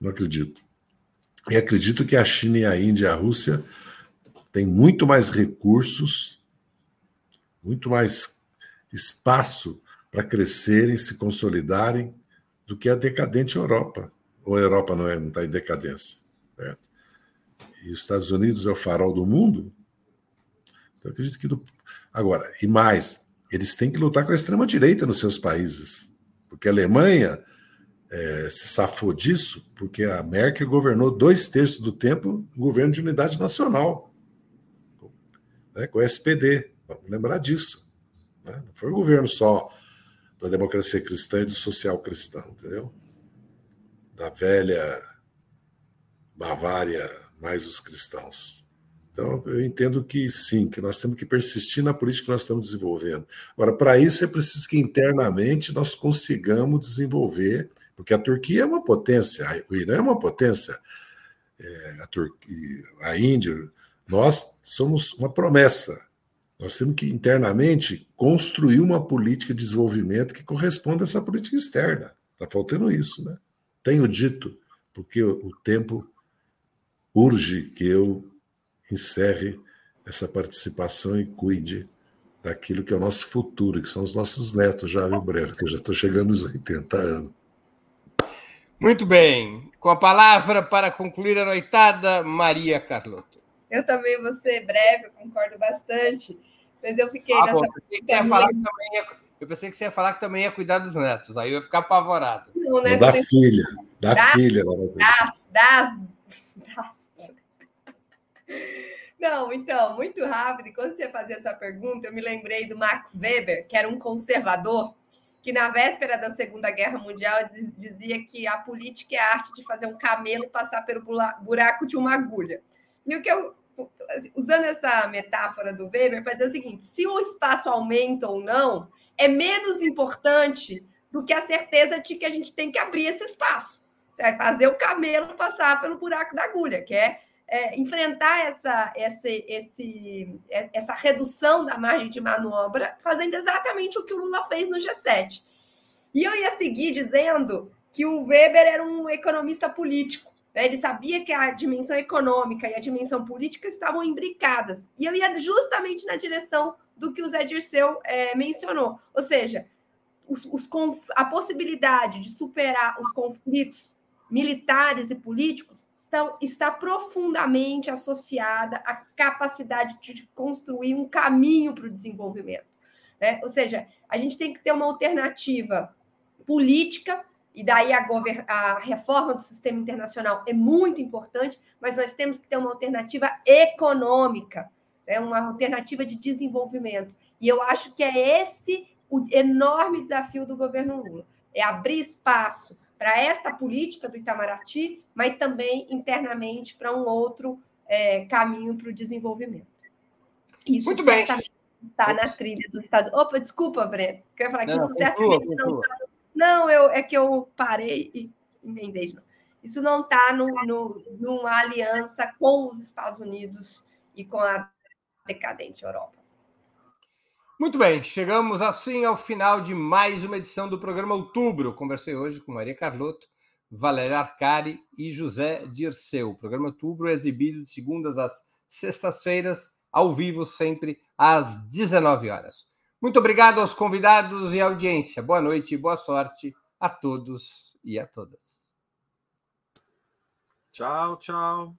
Não acredito. E acredito que a China e a Índia e a Rússia têm muito mais recursos, muito mais espaço para crescerem, se consolidarem, do que a decadente Europa. Ou a Europa não, é, está em decadência. Certo? E os Estados Unidos é o farol do mundo. Então, acredito que do, Agora, e mais, eles têm que lutar com a extrema-direita nos seus países, porque a Alemanha é, se safou disso porque a Merkel governou dois terços do tempo governo de unidade nacional, né, com o SPD. Vamos lembrar disso. Né? Não foi o governo só da democracia cristã e do social cristão, entendeu? Da velha Bavária mais os cristãos. Então, eu entendo que sim, que nós temos que persistir na política que nós estamos desenvolvendo. Agora, para isso é preciso que internamente nós consigamos desenvolver, porque a Turquia é uma potência, o Irã é uma potência, é, a, Turquia, a Índia, nós somos uma promessa. Nós temos que internamente construir uma política de desenvolvimento que corresponda a essa política externa. Está faltando isso, né? Tenho dito, porque o tempo urge que eu encerre essa participação e cuide daquilo que é o nosso futuro, que são os nossos netos já, viu, Breno? Que eu já estou chegando nos 80 anos. Muito bem. Com a palavra para concluir a noitada, Maria Carlotto. Eu também vou ser breve, eu concordo bastante. Mas eu fiquei ah, nessa. Bom, eu, pensei que ia eu pensei você ia falar que também ia cuidar dos netos, aí eu ia ficar apavorado. Não, né? Da filha, da, da filha. Das, das, não, então, muito rápido. quando você fazia essa pergunta, eu me lembrei do Max Weber, que era um conservador, que na véspera da Segunda Guerra Mundial dizia que a política é a arte de fazer um camelo passar pelo buraco de uma agulha. E o que eu, usando essa metáfora do Weber, para dizer o seguinte: se o espaço aumenta ou não, é menos importante do que a certeza de que a gente tem que abrir esse espaço. Você vai fazer o camelo passar pelo buraco da agulha, que é é, enfrentar essa, essa, esse, é, essa redução da margem de manobra, fazendo exatamente o que o Lula fez no G7. E eu ia seguir dizendo que o Weber era um economista político. Né? Ele sabia que a dimensão econômica e a dimensão política estavam imbricadas. E eu ia justamente na direção do que o Zé Dirceu é, mencionou. Ou seja, os, os, a possibilidade de superar os conflitos militares e políticos então, está profundamente associada à capacidade de construir um caminho para o desenvolvimento. Né? Ou seja, a gente tem que ter uma alternativa política, e daí a, a reforma do sistema internacional é muito importante, mas nós temos que ter uma alternativa econômica, né? uma alternativa de desenvolvimento. E eu acho que é esse o enorme desafio do governo Lula: é abrir espaço para esta política do Itamaraty, mas também internamente para um outro é, caminho para o desenvolvimento. Isso Muito bem. está na trilha dos Estados Unidos. Opa, desculpa, Breno, que eu ia falar não, que isso certamente não está. Não, eu, é que eu parei e emendei de novo. Isso não está no, no, numa aliança com os Estados Unidos e com a decadente Europa. Muito bem, chegamos assim ao final de mais uma edição do programa Outubro. Conversei hoje com Maria Carlotto, Valéria Arcari e José Dirceu. O programa Outubro é exibido de segundas às sextas-feiras, ao vivo, sempre às 19 horas. Muito obrigado aos convidados e audiência. Boa noite e boa sorte a todos e a todas. Tchau, tchau.